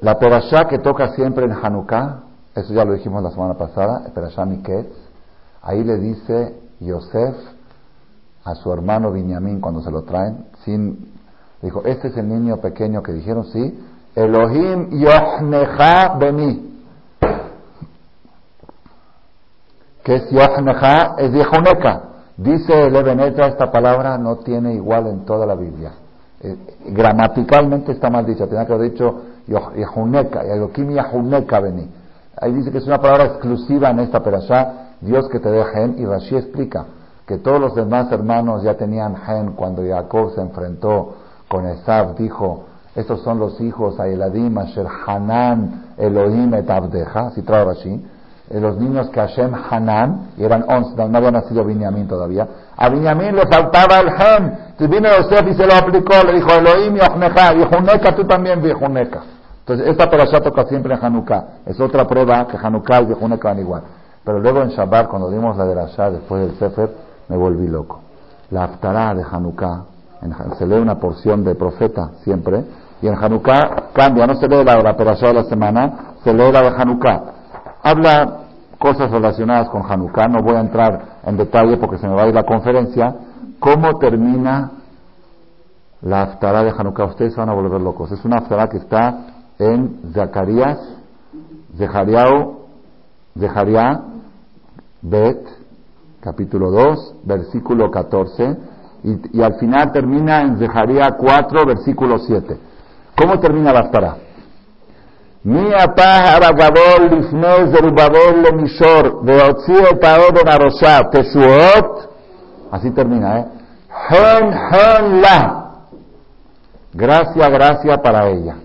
La perashá que toca siempre en Hanukkah eso ya lo dijimos la semana pasada, Perashami Ketz. Ahí le dice Yosef a su hermano Binyamin cuando se lo traen, sin, dijo, este es el niño pequeño que dijeron, sí, Elohim Yohneja Beni. ¿Qué es Yochneja? Es Yehuneka. Dice el Ebenezer, esta palabra no tiene igual en toda la Biblia. Eh, gramaticalmente está mal dicha, tenía que haber dicho Yehuneka, Elohim Yehuneka vení. Ahí dice que es una palabra exclusiva en esta perashá, Dios que te dé gen, y Rashi explica que todos los demás hermanos ya tenían gen cuando Jacob se enfrentó con Esab, dijo, estos son los hijos Aeladim, Asher Hanan, Elohim et Abdeja, si trae Rashi, eh, los niños que Hashem Hanan, y eran once, no había nacido Binyamin todavía, a Binyamin le faltaba el gen, entonces vino Yosef y se lo aplicó, le dijo Elohim y Yehuneka, tú también Yehuneka. Entonces, esta perashá toca siempre en Hanukkah. Es otra prueba que Hanukkah y Yehuneka van igual. Pero luego en Shabbat, cuando dimos la de Rasha después del Sefer, me volví loco. La Haftarah de Hanukkah, se lee una porción de profeta siempre, y en Hanukkah cambia, no se lee la, la perashá de la semana, se lee la de Hanukkah. Habla cosas relacionadas con Hanukkah, no voy a entrar en detalle porque se me va a ir la conferencia. ¿Cómo termina la Haftarah de Hanukkah? Ustedes van a volver locos. Es una Haftarah que está en Zacarías, Zechariah, Zechariah, Bet, capítulo 2, versículo 14, y, al final termina en Zeharia 4, versículo 7. ¿Cómo termina la Haftarah? Mi apah gadol lifne zerubabel lemishor veotzi así termina, ¿eh? Hen, hen la gracia, gracia para ella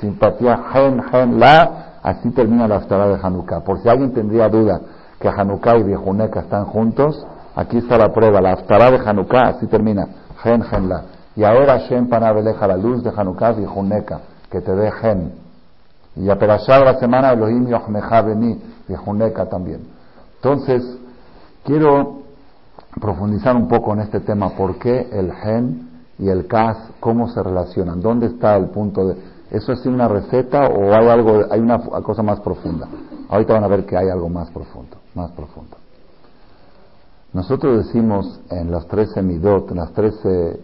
simpatía hen, hen la así termina la Haftarah de Hanukkah por si alguien tendría duda que Hanukkah y Vijuneca están juntos, aquí está la prueba, la Haftarah de Hanukkah, así termina, Gen Gen La. Y ahora Shem Panabeleja, la luz de Hanukkah Vijuneca, que te dé Gen. Y a Perashar la semana Elohim Yochmeja Beni, Vijuneca también. Entonces, quiero profundizar un poco en este tema, ¿por qué el Gen y el Kas, cómo se relacionan? ¿Dónde está el punto de... ¿Eso es una receta o hay algo, hay una cosa más profunda? Ahorita van a ver que hay algo más profundo más profundo. Nosotros decimos en los trece midot, en los trece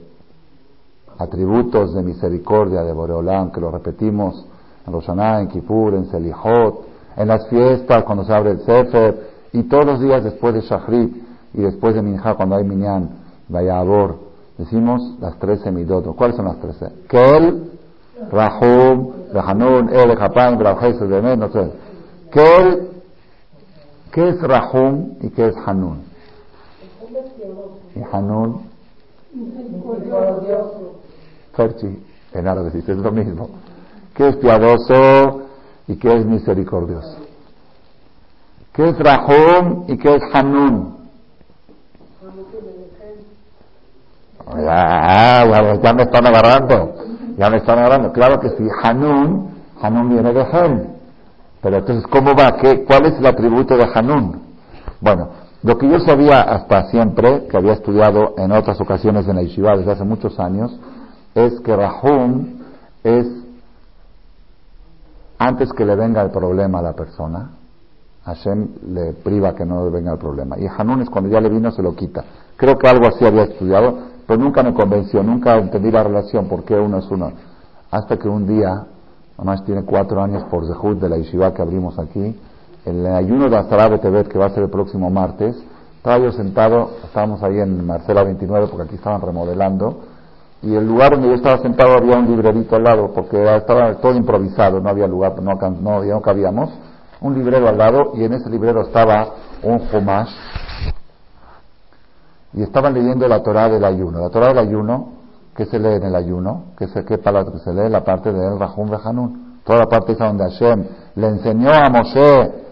atributos de misericordia de Boreolán, que lo repetimos en Roshaná, en Kippur, en Selihot, en las fiestas, cuando se abre el Sefer, y todos los días después de Shachrit y después de Minjá, cuando hay Minyan, Vayabor, decimos las trece midot. ¿Cuáles son las trece? Kel, Rahum, Rahanun, El, Japán, de no sé. Kel, ¿Qué es Rahum y qué es Hanun? Y Hanun. Ferchi, en árabe dice, es lo mismo. ¿Qué es piadoso y qué es misericordioso? ¿Qué es Rahum y qué es Hanun? Ya, ya, me están agarrando, ya me están agarrando. Claro que sí, Hanun, Hanun viene de Hen. Pero entonces, ¿cómo va? ¿Qué, ¿Cuál es el atributo de Hanun? Bueno, lo que yo sabía hasta siempre, que había estudiado en otras ocasiones en la Yeshiva desde hace muchos años, es que Rahum es antes que le venga el problema a la persona, Hashem le priva que no le venga el problema. Y Hanun es cuando ya le vino, se lo quita. Creo que algo así había estudiado, pero nunca me convenció, nunca entendí la relación, por qué uno es uno. Hasta que un día Además tiene cuatro años por Zehut de la Yeshiva que abrimos aquí. El ayuno de Azarabe Tebet, que va a ser el próximo martes, estaba yo sentado, estábamos ahí en Marcela 29 porque aquí estaban remodelando, y el lugar donde yo estaba sentado había un librerito al lado, porque estaba todo improvisado, no había lugar, no, cabíamos, un librero al lado, y en ese librero estaba un Homash, y estaban leyendo la Torah del ayuno. La Torah del ayuno ¿Qué se lee en el ayuno? ¿Qué, se, qué palabra se lee? La parte de El Rahum Hanun. Toda la parte esa donde Hashem le enseñó a Moshe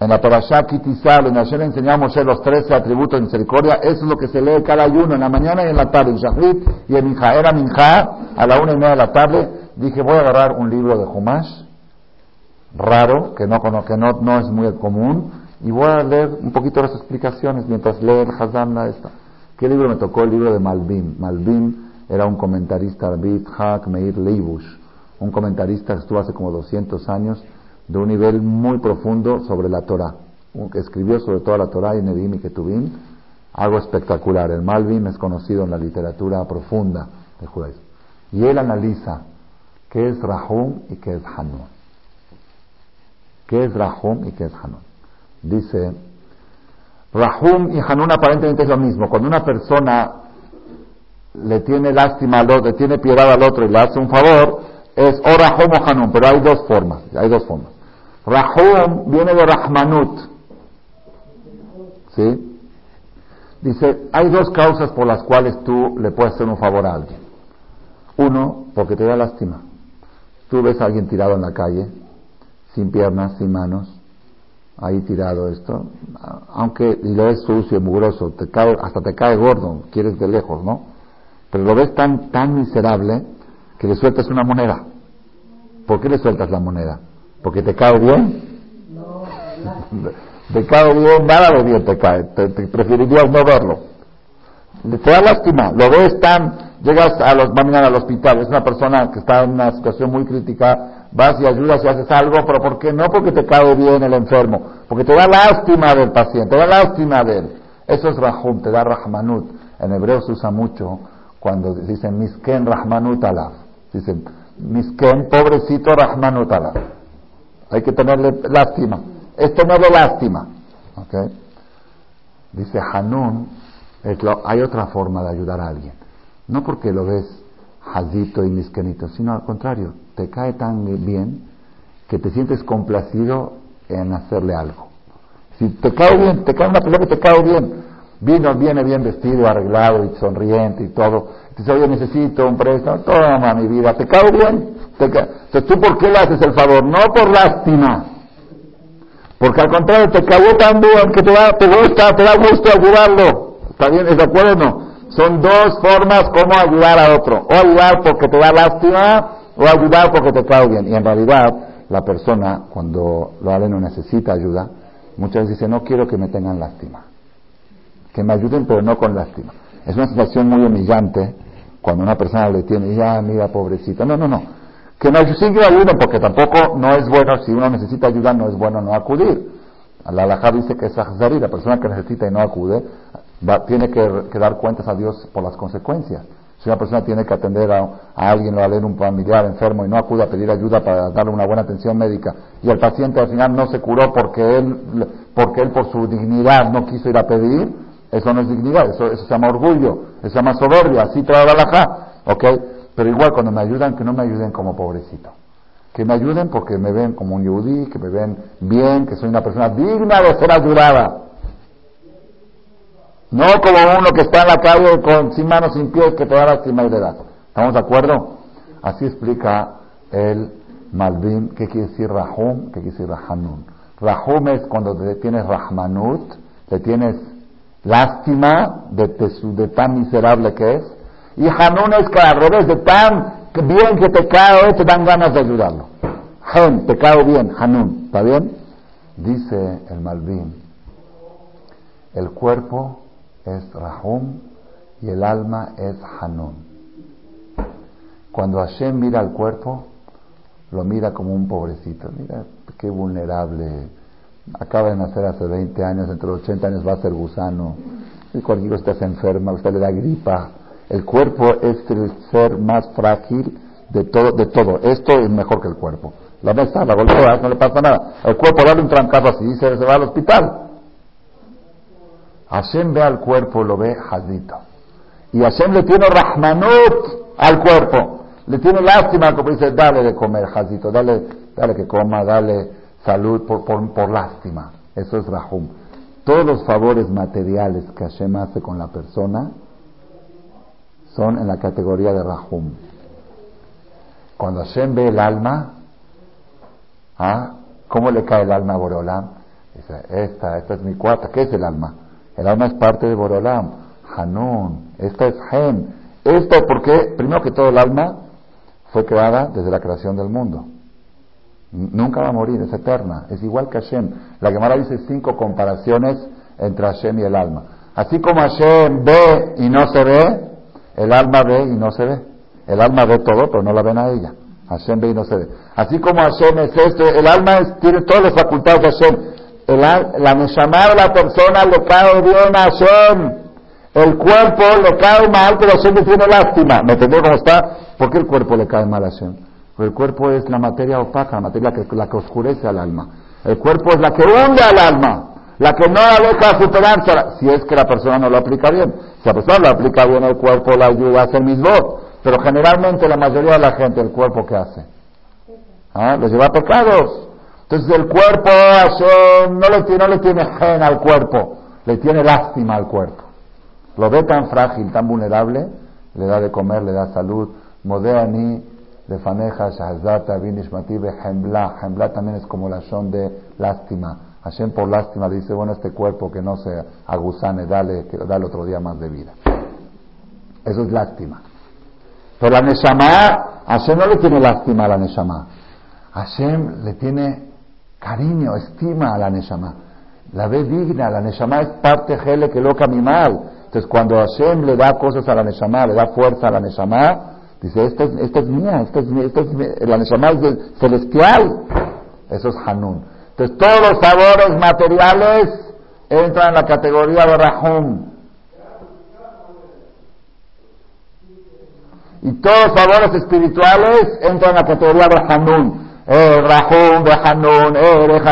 en la Parashá Kitizal, donde Hashem le enseñó a Moshe los 13 atributos de misericordia, eso es lo que se lee cada ayuno, en la mañana y en la tarde, en Shahrit y en Minja. Era Minja, a la una y media de la tarde, dije, voy a agarrar un libro de Humash, raro, que no, que no, es muy común, y voy a leer un poquito las explicaciones mientras leo el Hazam esta. ¿Qué libro me tocó? El libro de Malbim. Malbim era un comentarista, David Hak Meir Leibush, un comentarista que estuvo hace como 200 años, de un nivel muy profundo sobre la Torah, escribió sobre toda la Torah y Nedim y Ketubim, algo espectacular. El Malvin es conocido en la literatura profunda de judaísmo. Y él analiza qué es Rahum y qué es Hanun. ¿Qué es Rahum y qué es Hanun? Dice Rahum y Hanun aparentemente es lo mismo. Cuando una persona le tiene lástima al otro, le tiene piedad al otro y le hace un favor, es o Rahum o Hanun, pero hay dos formas, hay dos formas. Rahum viene de Rahmanut. ¿Sí? Dice, hay dos causas por las cuales tú le puedes hacer un favor a alguien. Uno, porque te da lástima. Tú ves a alguien tirado en la calle, sin piernas, sin manos, ahí tirado esto, aunque lo ves sucio, mugroso, te cae, hasta te cae gordo, quieres de lejos, ¿no? Pero lo ves tan, tan miserable que le sueltas una moneda. ¿Por qué le sueltas la moneda? ¿Porque te cae bien? No. te cae bien, nada de bien te cae, te, preferirías no verlo. Te da lástima, lo ves tan, llegas a los, va al hospital, es una persona que está en una situación muy crítica, vas y ayudas y haces algo, pero ¿por qué no? Porque te cae bien el enfermo, porque te da lástima del paciente, te da lástima de él. Eso es Rahum, te da Rahmanut. En hebreo se usa mucho cuando dicen Misken Rahmanut Alaf. Dicen Misken, pobrecito Rahmanut Alaf. Hay que tenerle lástima. Es tenerle lástima. ¿Okay? Dice Hanun, hay otra forma de ayudar a alguien. No porque lo ves jazito y miskenito, sino al contrario, te cae tan bien que te sientes complacido en hacerle algo. Si te cae bien, te cae una persona que te cae bien, vino, viene bien vestido, arreglado y sonriente y todo, dice, oye, necesito un préstamo, toma mi vida, te cae bien, te Entonces, ¿tú por qué le haces el favor? No por lástima, porque al contrario, te cayó tan bien que te, da, te gusta, te da gusto ayudarlo. ¿Está bien? ¿Es de acuerdo? Son dos formas como ayudar a otro. O ayudar porque te da lástima o ayudar porque te cae bien. Y en realidad, la persona, cuando lo no necesita ayuda, muchas veces dice, no quiero que me tengan lástima. Que me ayuden, pero no con lástima. Es una situación muy humillante cuando una persona le tiene, ya, mira, pobrecita. No, no, no. Que no siga ayuden, porque tampoco no es bueno, si uno necesita ayuda, no es bueno no acudir. La alajá dice que es ahzari, la persona que necesita y no acude, tiene que, dar cuentas a Dios por las consecuencias. Si una persona tiene que atender a, alguien o a leer un familiar enfermo y no acude a pedir ayuda para darle una buena atención médica y el paciente al final no se curó porque él, porque él por su dignidad no quiso ir a pedir, eso no es dignidad, eso, eso se llama orgullo, eso se llama soberbia, así trae la ¿ok? Pero igual cuando me ayudan, que no me ayuden como pobrecito. Que me ayuden porque me ven como un yudí, que me ven bien, que soy una persona digna de ser ayudada. No como uno que está en la calle con, sin manos, sin pies, que te da lástima y le da. ¿Estamos de acuerdo? Así explica el Malvin, ¿qué quiere decir Rahum? ¿Qué quiere decir Rahanun? Rahum es cuando te tienes Rahmanut, le tienes lástima de, de, tan miserable que es. Y Hanun es que al revés, de tan bien que te cae, te dan ganas de ayudarlo. Han, te bien, Hanun. ¿Está bien? Dice el Malvin, el cuerpo es Rahum y el alma es Hanun. Cuando Hashem mira al cuerpo, lo mira como un pobrecito. Mira qué vulnerable. Acaba de nacer hace 20 años, entre los 80 años va a ser gusano. Y cualquier cosa se enferma, usted le da gripa. El cuerpo es el ser más frágil de todo. De todo. Esto es mejor que el cuerpo. La mesa la golpea, no le pasa nada. El cuerpo dale un trancazo así se, se va al hospital. Hashem ve al cuerpo, lo ve jazito. Y Hashem le tiene rahmanut al cuerpo. Le tiene lástima, como dice, dale de comer, jazito, dale, dale que coma, dale salud por, por, lástima. Eso es rahum. Todos los favores materiales que Hashem hace con la persona son en la categoría de rahum. Cuando Hashem ve el alma, ¿ah? ¿cómo le cae el alma a Borolam? Dice, esta, esta es mi cuarta. ¿Qué es el alma? El alma es parte de Borolam. Hanun. Esta es Hem. Esto porque, primero que todo, el alma fue creada desde la creación del mundo. Nunca va a morir, es eterna. Es igual que Hashem. La Gemara dice cinco comparaciones entre Hashem y el alma. Así como Hashem ve y no se ve, el alma ve y no se ve. El alma ve todo, pero no la ven a ella. Hashem ve y no se ve. Así como Hashem es esto, el alma tiene todas las facultades de Hashem el, la Neshama de la persona le cae bien a Hashem. El cuerpo le cae mal, pero Hashem le tiene lástima. ¿Me entendés cómo está? ¿Por qué el cuerpo le cae mal a Hashem? El cuerpo es la materia opaca, la materia que, la que oscurece al alma. El cuerpo es la que hunde al alma. La que no la deja superarse, si es que la persona no lo aplica bien. Si la persona lo aplica bien, el cuerpo la ayuda a hacer mis votos. Pero generalmente la mayoría de la gente, el cuerpo que hace, ¿Ah? les lleva pecados. Entonces el cuerpo no, le, tiene, no le tiene gen al cuerpo, le tiene lástima al cuerpo. Lo ve tan frágil, tan vulnerable, le da de comer, le da salud. Modeani, de faneja, shahzata, binishmati, hembla. Hembla también es como la son de lástima. Hashem por lástima dice, bueno, este cuerpo que no se aguzane, dale, dale otro día más de vida. Eso es lástima. Pero la Neshama, Hashem no le tiene lástima a la Neshama. Hashem le tiene cariño, estima a la Neshama. La ve digna, la Neshama es parte gele que loca mi mal. Entonces cuando Hashem le da cosas a la Neshama, le da fuerza a la Neshama, dice, esta es, esta es mía, esta es, esta es la Neshama es celestial. Eso es Hanun. Entonces todos los sabores materiales entran en la categoría de Rahum. Y todos los favores espirituales entran en la categoría de Hanun. Eh, Rahum, Hanun, eh,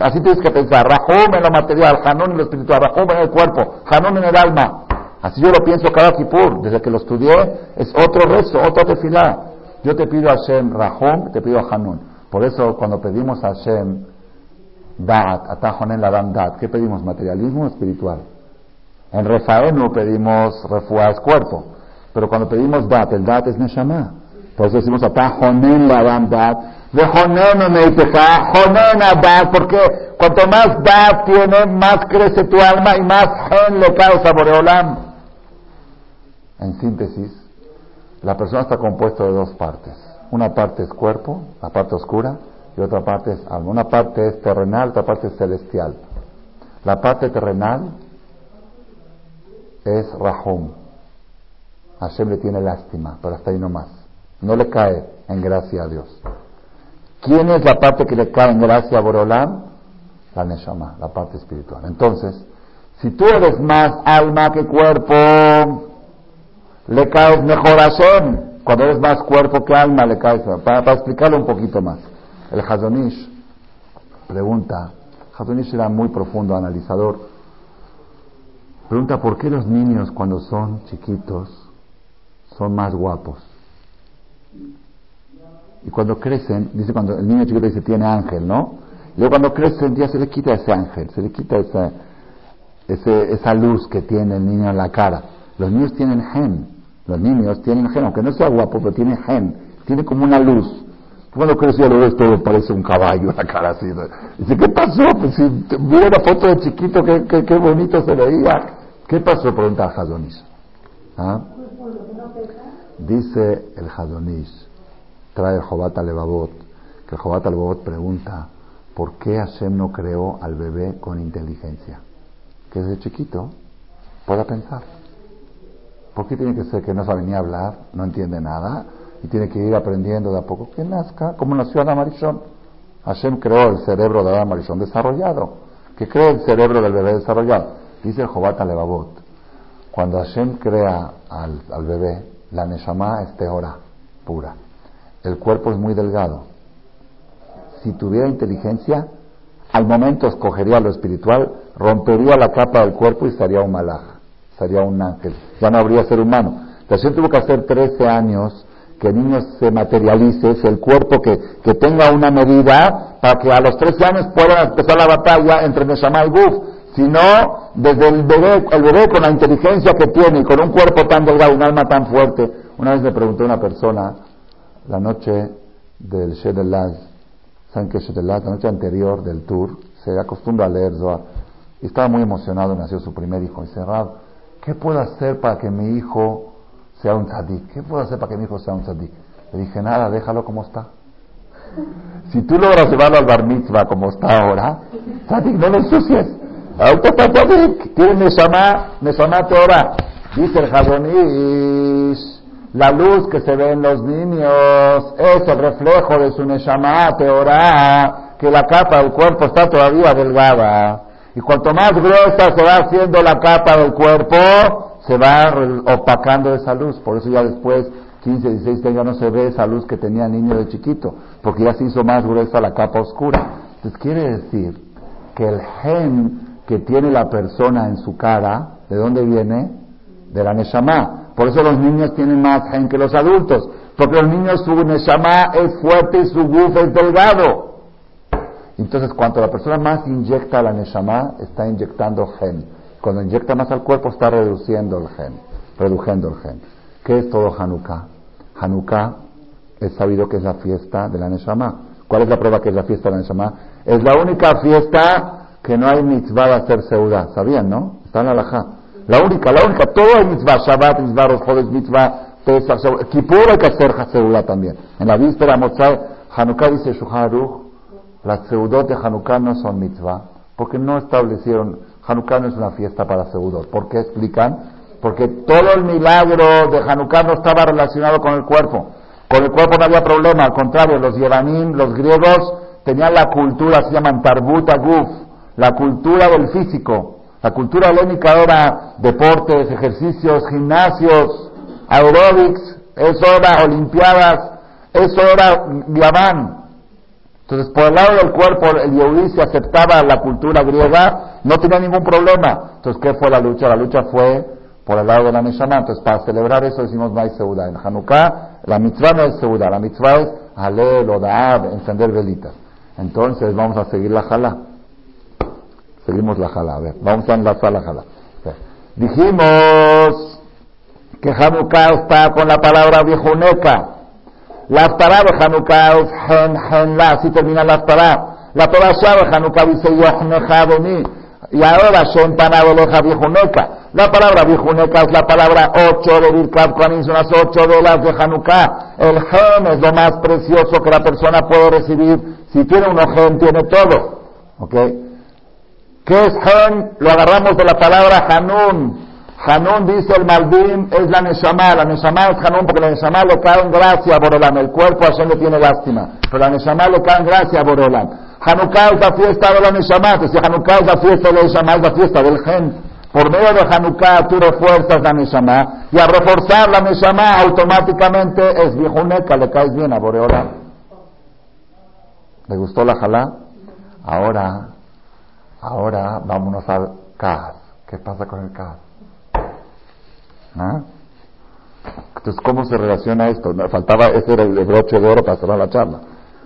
Así tienes que pensar. Rahum en lo material, Hanun en lo espiritual, Rahum en el cuerpo, Hanun en el alma. Así yo lo pienso cada kipur. Desde que lo estudié, es otro rezo, otro tefilá. Yo te pido a Hashem Rahum, te pido a Hanun. Por eso cuando pedimos a Hashem Da'at, Atajonen la Dat, ¿qué pedimos? Materialismo espiritual. En no pedimos refuaz cuerpo. Pero cuando pedimos dat, el dat es neshama. Por eso decimos atajonen la dan dat. De jonen jonen dat, porque cuanto más dat tiene, más crece tu alma y más gen le causa boreolam. En síntesis, la persona está compuesta de dos partes. Una parte es cuerpo, la parte oscura, y otra parte es alma. Una parte es terrenal, otra parte es celestial. La parte terrenal es Rahum, Hashem le tiene lástima, pero hasta ahí no más. No le cae en gracia a Dios. ¿Quién es la parte que le cae en gracia a Borolam? La Neshama, la parte espiritual. Entonces, si tú eres más alma que cuerpo, le caes mejor a Hashem. Cuando eres más cuerpo que alma, le caes. Para, para explicarlo un poquito más. El Hazonish pregunta, Hazonish era muy profundo analizador, pregunta por qué los niños cuando son chiquitos son más guapos. Y cuando crecen, dice cuando el niño chiquito dice tiene ángel, ¿no? Y luego cuando crecen ya se le quita ese ángel, se le quita esa, esa luz que tiene el niño en la cara. Los niños tienen gen, los niños tienen gen, aunque no sea guapo, pero tiene gen, tiene como una luz. Cuando creció lo ves todo parece un caballo la cara así. Dice, ¿qué pasó? Pues si vi una foto de chiquito, qué, bonito se veía. ¿Qué pasó? Pregunta Jadonis. ¿Ah? Dice el Hadonish, trae el Jobat Levavot, que el Jobat Levavot pregunta, ¿por qué Hashem no creó al bebé con inteligencia? Que desde chiquito pueda pensar. ¿Por qué tiene que ser que no sabe ni hablar, no entiende nada y tiene que ir aprendiendo de a poco? Que nazca, como nació Adam Arishon. Hashem creó el cerebro de Adam Arishon desarrollado. que cree el cerebro del bebé desarrollado? Dice el Jobat Levavot, cuando Hashem crea al, bebé, la Neshama es teora, pura. El cuerpo es muy delgado. Si tuviera inteligencia, al momento escogería lo espiritual, rompería la capa del cuerpo y sería un malaj, sería un ángel. Ya no habría ser humano. Entonces tuvo que hacer 13 años que el niño se materialice, el cuerpo que, que tenga una medida para que a los 13 años pueda empezar la batalla entre Neshama y Guf sino desde el bebé, el bebé con la inteligencia que tiene y con un cuerpo tan delgado, un alma tan fuerte. Una vez me preguntó una persona, la noche del Shedelaz, ¿saben qué es La noche anterior del tour, se acostumbra a leer. Y estaba muy emocionado, nació su primer hijo. Y Rab, ¿qué puedo hacer para que mi hijo sea un tzadik? ¿Qué puedo hacer para que mi hijo sea un tzadik? Le dije, nada, déjalo como está. Si tú logras llevarlo al bar mitzvah como está ahora, tzadik, no lo ensucies. Ahorita está tiene Neshama, Neshama Teora. Dice el Jadonish, la luz que se ve en los niños es el reflejo de su Neshama Teora, que la capa del cuerpo está todavía delgada. Y cuanto más gruesa se va haciendo la capa del cuerpo, se va opacando esa luz. Por eso ya después, 15, 16 años, ya no se ve esa luz que tenía el niño de chiquito, porque ya se hizo más gruesa la capa oscura. Entonces quiere decir que el gen que tiene la persona en su cara, ¿de dónde viene? De la Neshama. Por eso los niños tienen más gen que los adultos. Porque los niños su Neshama es fuerte y su guf es delgado. Entonces, cuando la persona más inyecta la Neshama, está inyectando gen. Cuando inyecta más al cuerpo, está reduciendo el gen. Reduciendo el gen. ¿Qué es todo Hanukkah? Hanukkah es sabido que es la fiesta de la Neshama. ¿Cuál es la prueba que es la fiesta de la Neshama? Es la única fiesta que no hay mitzvah de hacer seudá. ¿Sabían, no? Está en la laja. La única, la única. Todo hay mitzvah. Shabbat, mitzvah, Rosh mitzvah, Pesach, Kippur hay que hacer seudá también. En la víspera, Mozart, Hanukkah dice Shuharuch, las seudot de Hanukkah no son mitzvah. Porque no establecieron, Hanukkah no es una fiesta para seudot. ¿Por qué explican? Porque todo el milagro de Hanukkah no estaba relacionado con el cuerpo. Con el cuerpo no había problema, al contrario, los yevanim, los griegos, tenían la cultura, se llaman tarbut aguf, la cultura del físico. La cultura helénica era deportes, ejercicios, gimnasios, aeróbics, eso era olimpiadas, eso era Yaván. Entonces, por el lado del cuerpo, el Yehudi se aceptaba la cultura griega, no tenía ningún problema. Entonces, ¿qué fue la lucha? La lucha fue por el lado de la Neshama. Entonces, para celebrar eso decimos no hay Seuda. En Hanukkah, la mitzvah no es Seuda, la mitzvah es Alel o encender velitas. Entonces, vamos a seguir la jala. Seguimos la jala, a ver, vamos a enlazar la jala. Dijimos que Hanukkah está con la palabra viejuneca. La Aftará de Hanukkah es Hen, Hen, La, así termina la Aftará. La Torah de Hanukkah dice Yochnecha Beni. Y ahora Shem Panabeleja viejuneca. La palabra viejuneca es la palabra 8 de Birkat Kohanim, son las 8 velas de Hanukkah. El Hen es lo más precioso que la persona puede recibir. Si tiene un Gen, tiene todo. ¿Ok? ¿Qué es Hen? Lo agarramos de la palabra Hanun. Hanun dice el Malvin es la Neshama. La Neshama es Hanun porque la Neshama le cae en gracia a Borelam. El cuerpo Hashem le tiene lástima. Pero la Neshama le cae en gracia a Borelam. Hanukkah es la fiesta de la Neshama. Entonces Hanukkah es la fiesta de la Neshama, es la fiesta del Gen. Por medio de Hanukkah tú refuerzas la Neshama. Y al reforzar la Neshama automáticamente es viejuneca, le caes bien a Boreolam. ¿Le gustó la jalá? Ahora Ahora vámonos al CAS. ¿Qué pasa con el CAS? ¿Ah? Entonces, ¿cómo se relaciona esto? Faltaba, ese era el broche de oro para cerrar la charla.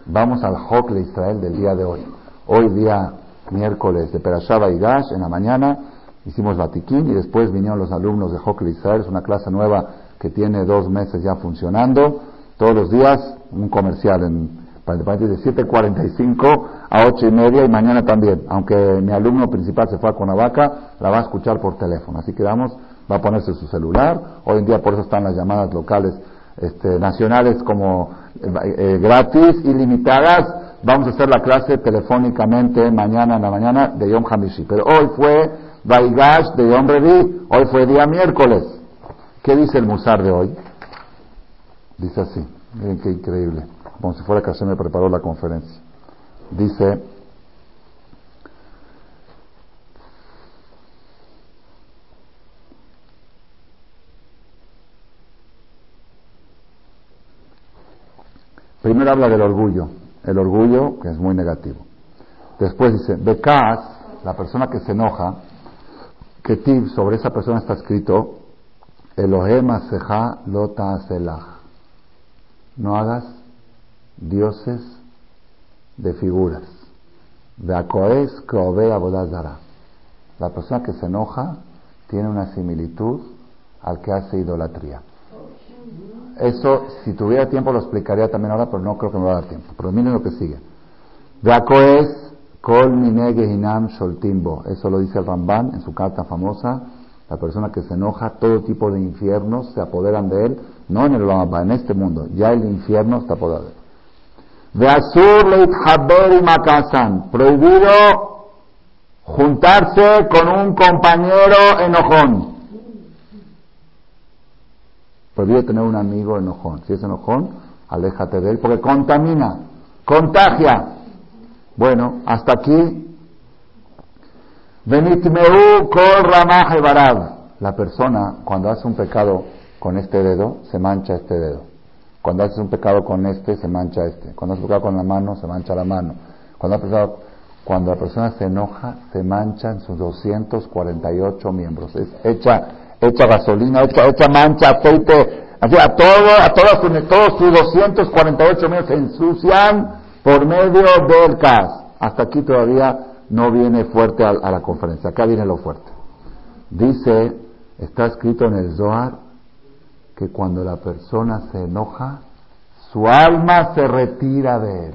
Vamos al Hokle Israel del día de hoy. Hoy día miércoles de Perashaba y Gash, en la mañana hicimos Batiquín y después vinieron los alumnos de Hokle Israel, es una clase nueva que tiene dos meses ya funcionando. Todos los días un comercial en de 7.45 a 8 y media y mañana también, aunque mi alumno principal se fue a Cuernavaca, la va a escuchar por teléfono. Así que vamos, va a ponerse su celular. Hoy en día por eso están las llamadas locales este, nacionales como eh, eh, gratis, ilimitadas. Vamos a hacer la clase telefónicamente mañana en la mañana de Yom Hamishi. Pero hoy fue Baigash de Yom Revi, hoy fue día miércoles. ¿Qué dice el Musar de hoy? Dice así, miren qué increíble como si fuera que se me preparó la conferencia. Dice, primero habla del orgullo, el orgullo que es muy negativo. Después dice, Bekas, la persona que se enoja, que tib, sobre esa persona está escrito, Elohem Aseja Lota. No hagas dioses de figuras. De Acoes Kobe Abodazara. La persona que se enoja tiene una similitud al que hace idolatría. Eso, si tuviera tiempo, lo explicaría también ahora, pero no creo que me va a dar tiempo. Pero miren lo que sigue. De Acoes Kol Hinam Sholtimbo. Eso lo dice el Ramban en su carta famosa. La persona que se enoja, todo tipo de infiernos se apoderan de él, no en el Ramban, en este mundo. Ya el infierno está apoderado de él. Haber y Makasan. Prohibido juntarse con un compañero enojón. Prohibido tener un amigo enojón. Si es enojón, aléjate de él porque contamina, contagia. Bueno, hasta aquí. Benitmeu kol ramaje barab. La persona, cuando hace un pecado con este dedo, se mancha este dedo. Cuando haces un pecado con este, se mancha este. Cuando haces un pecado con la mano, se mancha la mano. Cuando haces pecado... cuando la persona se enoja, se manchan sus 248 miembros. Es hecha, hecha gasolina, hecha, hecha mancha, aceite, a todo, a todos, todos sus 248 miembros se ensucian por medio del CAS. Hasta aquí todavía no viene fuerte a, a la conferencia. Acá viene lo fuerte. Dice, está escrito en el Zohar, que cuando la persona se enoja, su alma se retira de él.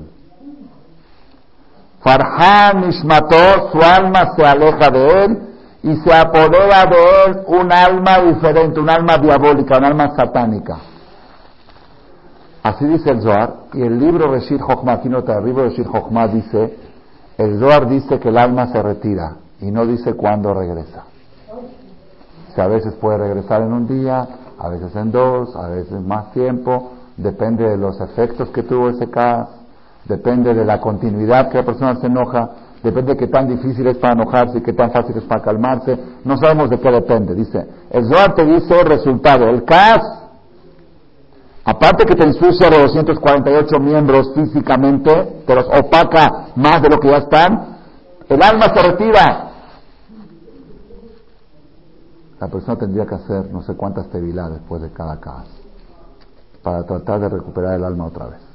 Farhan Ishmató, su alma se aleja de él y se apodera de él un alma diferente, un alma diabólica, un alma satánica. Así dice el Zohar, y el libro Reshir Jochma, aquí nota, el libro Reshir Jochma dice, el Zohar dice que el alma se retira y no dice cuándo regresa. Si a veces puede regresar en un día, a veces en dos, a veces más tiempo, depende de los efectos que tuvo ese caso, depende de la continuidad que la persona se enoja, depende de qué tan difícil es para enojarse y qué tan fácil es para calmarse, no sabemos de qué depende, dice. El Zohar te dice el resultado, el CAS, aparte que te ensucia los 248 miembros físicamente, te los opaca más de lo que ya están, el alma se retira. La persona tendría que hacer no sé cuántas tevilá después de cada CAS para tratar de recuperar el alma otra vez.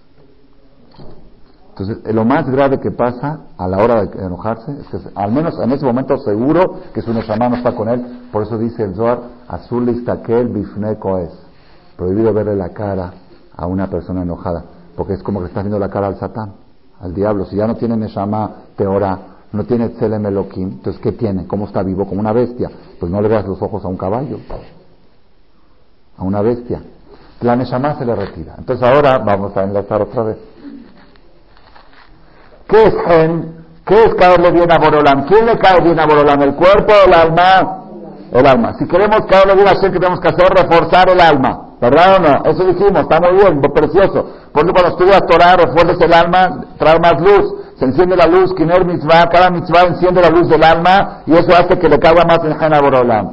Entonces, lo más grave que pasa a la hora de enojarse es que, al menos en ese momento, seguro que su Neshama no está con él. Por eso dice el Zohar, azul listaquel bifneco es. Prohibido verle la cara a una persona enojada, porque es como que está viendo la cara al Satán, al diablo. Si ya no tiene Neshama teora, no tiene Tzelem Elohim, entonces ¿qué tiene? ¿Cómo está vivo? Como una bestia. Pues no le veas los ojos a un caballo, a una bestia. La Neshama se le retira. Entonces ahora vamos a enlazar otra vez. ¿Qué es gen? ¿Qué es caerle bien a Borolam? ¿Quién le cae bien a Borolam? ¿El cuerpo o el alma? El alma. Si queremos caerle bien a Shem, ¿qué tenemos que hacer? Reforzar el alma. ¿Verdad o no? Eso dijimos, está muy bien, precioso. Porque cuando estudias Torah, refuerces el alma, trae más luz. Se enciende la luz, Kiner mitzvah, cada mitzvah enciende la luz del alma y eso hace que le caiga más en gen a Borolam.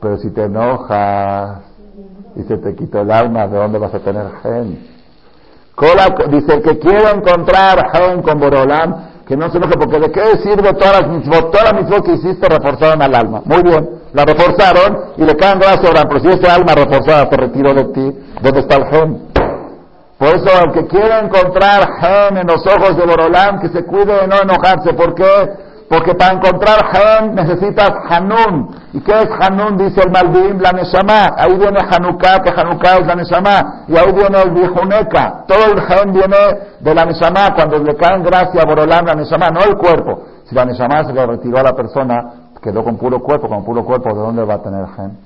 Pero si te enojas y se te quita el alma, ¿de dónde vas a tener gen? Dice, el que quiere encontrar Gen con Borolam, que no se enoje, porque ¿de qué sirve todas las mitzvot? Todas las mitzvot que hiciste reforzaron al alma. Muy bien, la reforzaron y le caen gracias a Pero si ese alma reforzada te retiró de ti, ¿dónde está el Gen? Por eso, el que quiere encontrar Gen en los ojos de Borolam, que se cuide de no enojarse. ¿Por qué? Porque para encontrar Gen necesitas Hanun. ¿Y qué es Hanun? Dice el Malvim, la Neshama. Ahí viene Hanukkah, que Hanukkah es la Neshama. Y ahí viene el Vijuneka. Todo el Gen viene de la Neshama. Cuando le caen gracia a Borolam, la Neshama, no el cuerpo. Si la Neshama se le retiró a la persona, quedó con puro cuerpo, con puro cuerpo, ¿de dónde va a tener Gen?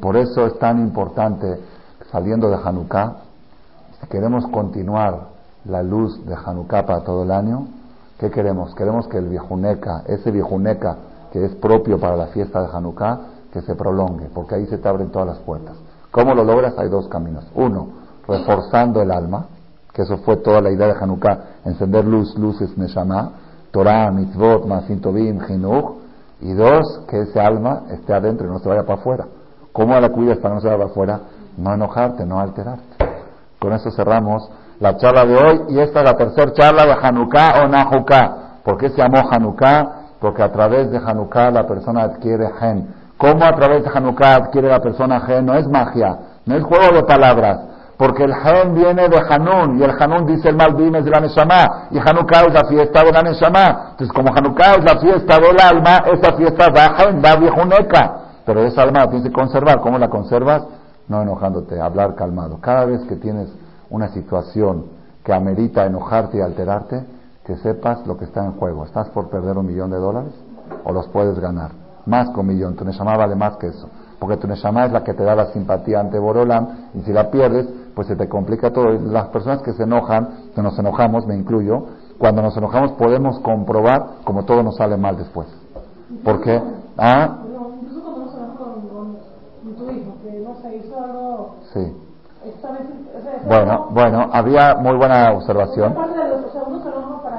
Por eso es tan importante, saliendo de Hanukkah, si queremos continuar la luz de Hanukkah para todo el año, ¿Qué queremos? Queremos que el viejuneca, ese viejuneca que es propio para la fiesta de Hanukkah, que se prolongue, porque ahí se te abren todas las puertas. ¿Cómo lo logras? Hay dos caminos. Uno, reforzando el alma, que eso fue toda la idea de Hanukkah, encender luz, luces, neshama, Torah, mitzvot, masintovim, jinuch, y dos, que ese alma esté adentro y no se vaya para afuera. ¿Cómo la cuidas para no se vaya para afuera? No enojarte, no alterarte. Con eso cerramos la charla de hoy y esta es la tercera charla de Hanukkah o Nahukkah. ¿Por qué se llamó Hanukkah? Porque a través de Hanukkah la persona adquiere gen. ¿Cómo a través de Hanukkah adquiere la persona gen? No es magia, no es juego de palabras. Porque el gen viene de Hanun, y el Hanun dice el Malvim es de la Neshama, y Hanukkah es la fiesta de la Neshama. Entonces, como Hanukkah es la fiesta del alma, esa fiesta da gen, da viejuneca. Pero esa alma la tienes que conservar. ¿Cómo la conservas? No enojándote, hablar calmado. Cada vez que tienes una situación que amerita enojarte y alterarte, que sepas lo que está en juego. ¿Estás por perder un millón de dólares o los puedes ganar? Más que un millón. Tu Neshama vale más que eso. Porque tu Neshama es la que te da la simpatía ante Borolam y si la pierdes, pues se te complica todo. Las personas que se enojan, que nos enojamos, me incluyo, cuando nos enojamos podemos comprobar como todo nos sale mal después. ¿Por qué? ¿Ah? Sí. Bueno, bueno, había muy buena observación.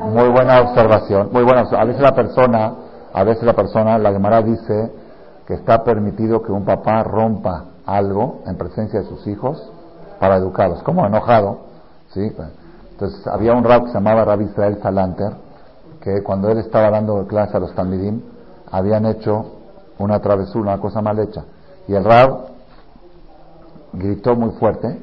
Muy buena observación, muy buena. A veces la persona, a veces la persona, la Gemara dice que está permitido que un papá rompa algo en presencia de sus hijos para educarlos, como enojado, ¿sí? Entonces había un rab que se llamaba Rabbi Israel Salanter, que cuando él estaba dando clase a los talmidim, habían hecho una travesura, una cosa mal hecha. Y el Rab gritó muy fuerte,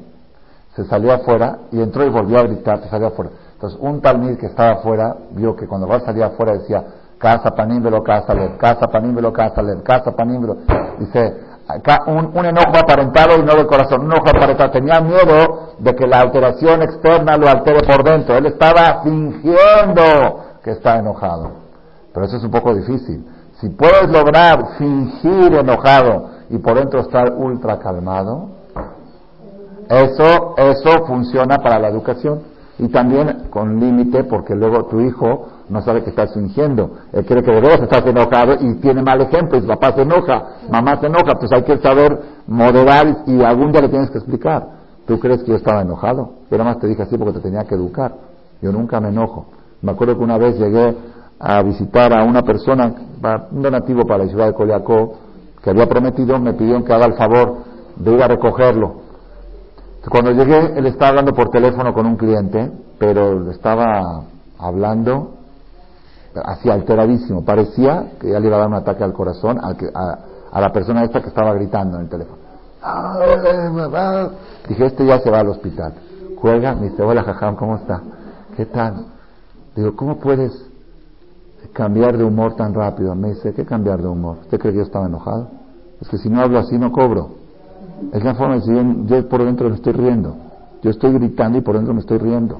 se salió afuera y entró y volvió a gritar, se salió afuera. Entonces, un talmid que estaba afuera vio que cuando Rab salía afuera decía, casa panímbelo, casa led, casa panímbelo, casa led, casa panímbelo. Dice, un, enojo aparentado y no del corazón, un enojo aparentado. Tenía miedo de que la alteración externa lo altere por dentro. Él estaba fingiendo que está enojado. Pero eso es un poco difícil. Si puedes lograr fingir enojado y por dentro estar ultra calmado, eso, eso funciona para la educación. Y también con límite, porque luego tu hijo no sabe que estás fingiendo. Él cree que de verdad estás enojado y tiene mal ejemplo. Y papá se enoja, mamá se enoja. Pues hay que saber moderar y algún día le tienes que explicar. ¿Tú crees que yo estaba enojado? Yo nada más te dije así porque te tenía que educar. Yo nunca me enojo. Me acuerdo que una vez llegué a visitar a una persona, un donativo para la ciudad de Coliacó, que había prometido, me pidieron que haga el favor de ir a recogerlo. Cuando llegué, él estaba hablando por teléfono con un cliente, pero estaba hablando así alteradísimo. Parecía que ya le iba a dar un ataque al corazón a, la persona esta que estaba gritando en el teléfono. Dije, este ya se va al hospital. Juega, me dice, hola Jajam, ¿cómo está? ¿Qué tal? Digo, ¿cómo puedes cambiar de humor tan rápido? Me dice, ¿qué cambiar de humor? ¿Usted cree que yo estaba enojado? Es que si no hablo así no cobro. Es la forma de decir, yo por dentro me estoy riendo. Yo estoy gritando y por dentro me estoy riendo.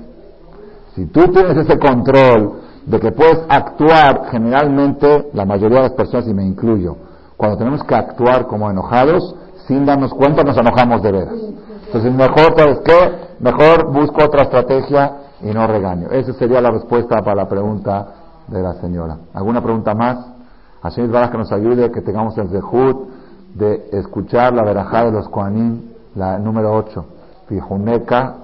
Si tú tienes ese control de que puedes actuar, generalmente la mayoría de las personas, y me incluyo, cuando tenemos que actuar como enojados, sin darnos cuenta nos enojamos de veras. Entonces mejor, ¿sabes qué? Mejor busco otra estrategia y no regaño. Esa sería la respuesta para la pregunta de la señora. ¿Alguna pregunta más? Así es que nos ayude, que tengamos el zehut de escuchar la verajá de los Koanim, la número 8, Fijuneca,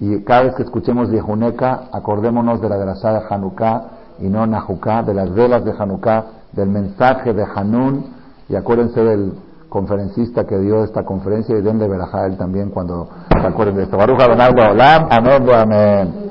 y cada vez que escuchemos Fijuneca, acordémonos de la verajá de Hanukkah y no Nahuká, de las velas de Hanukkah, del mensaje de Hanun, y acuérdense del conferencista que dio esta conferencia y denle verajá él también cuando se acuerden de esto. Baruch Adonai Amén, amén.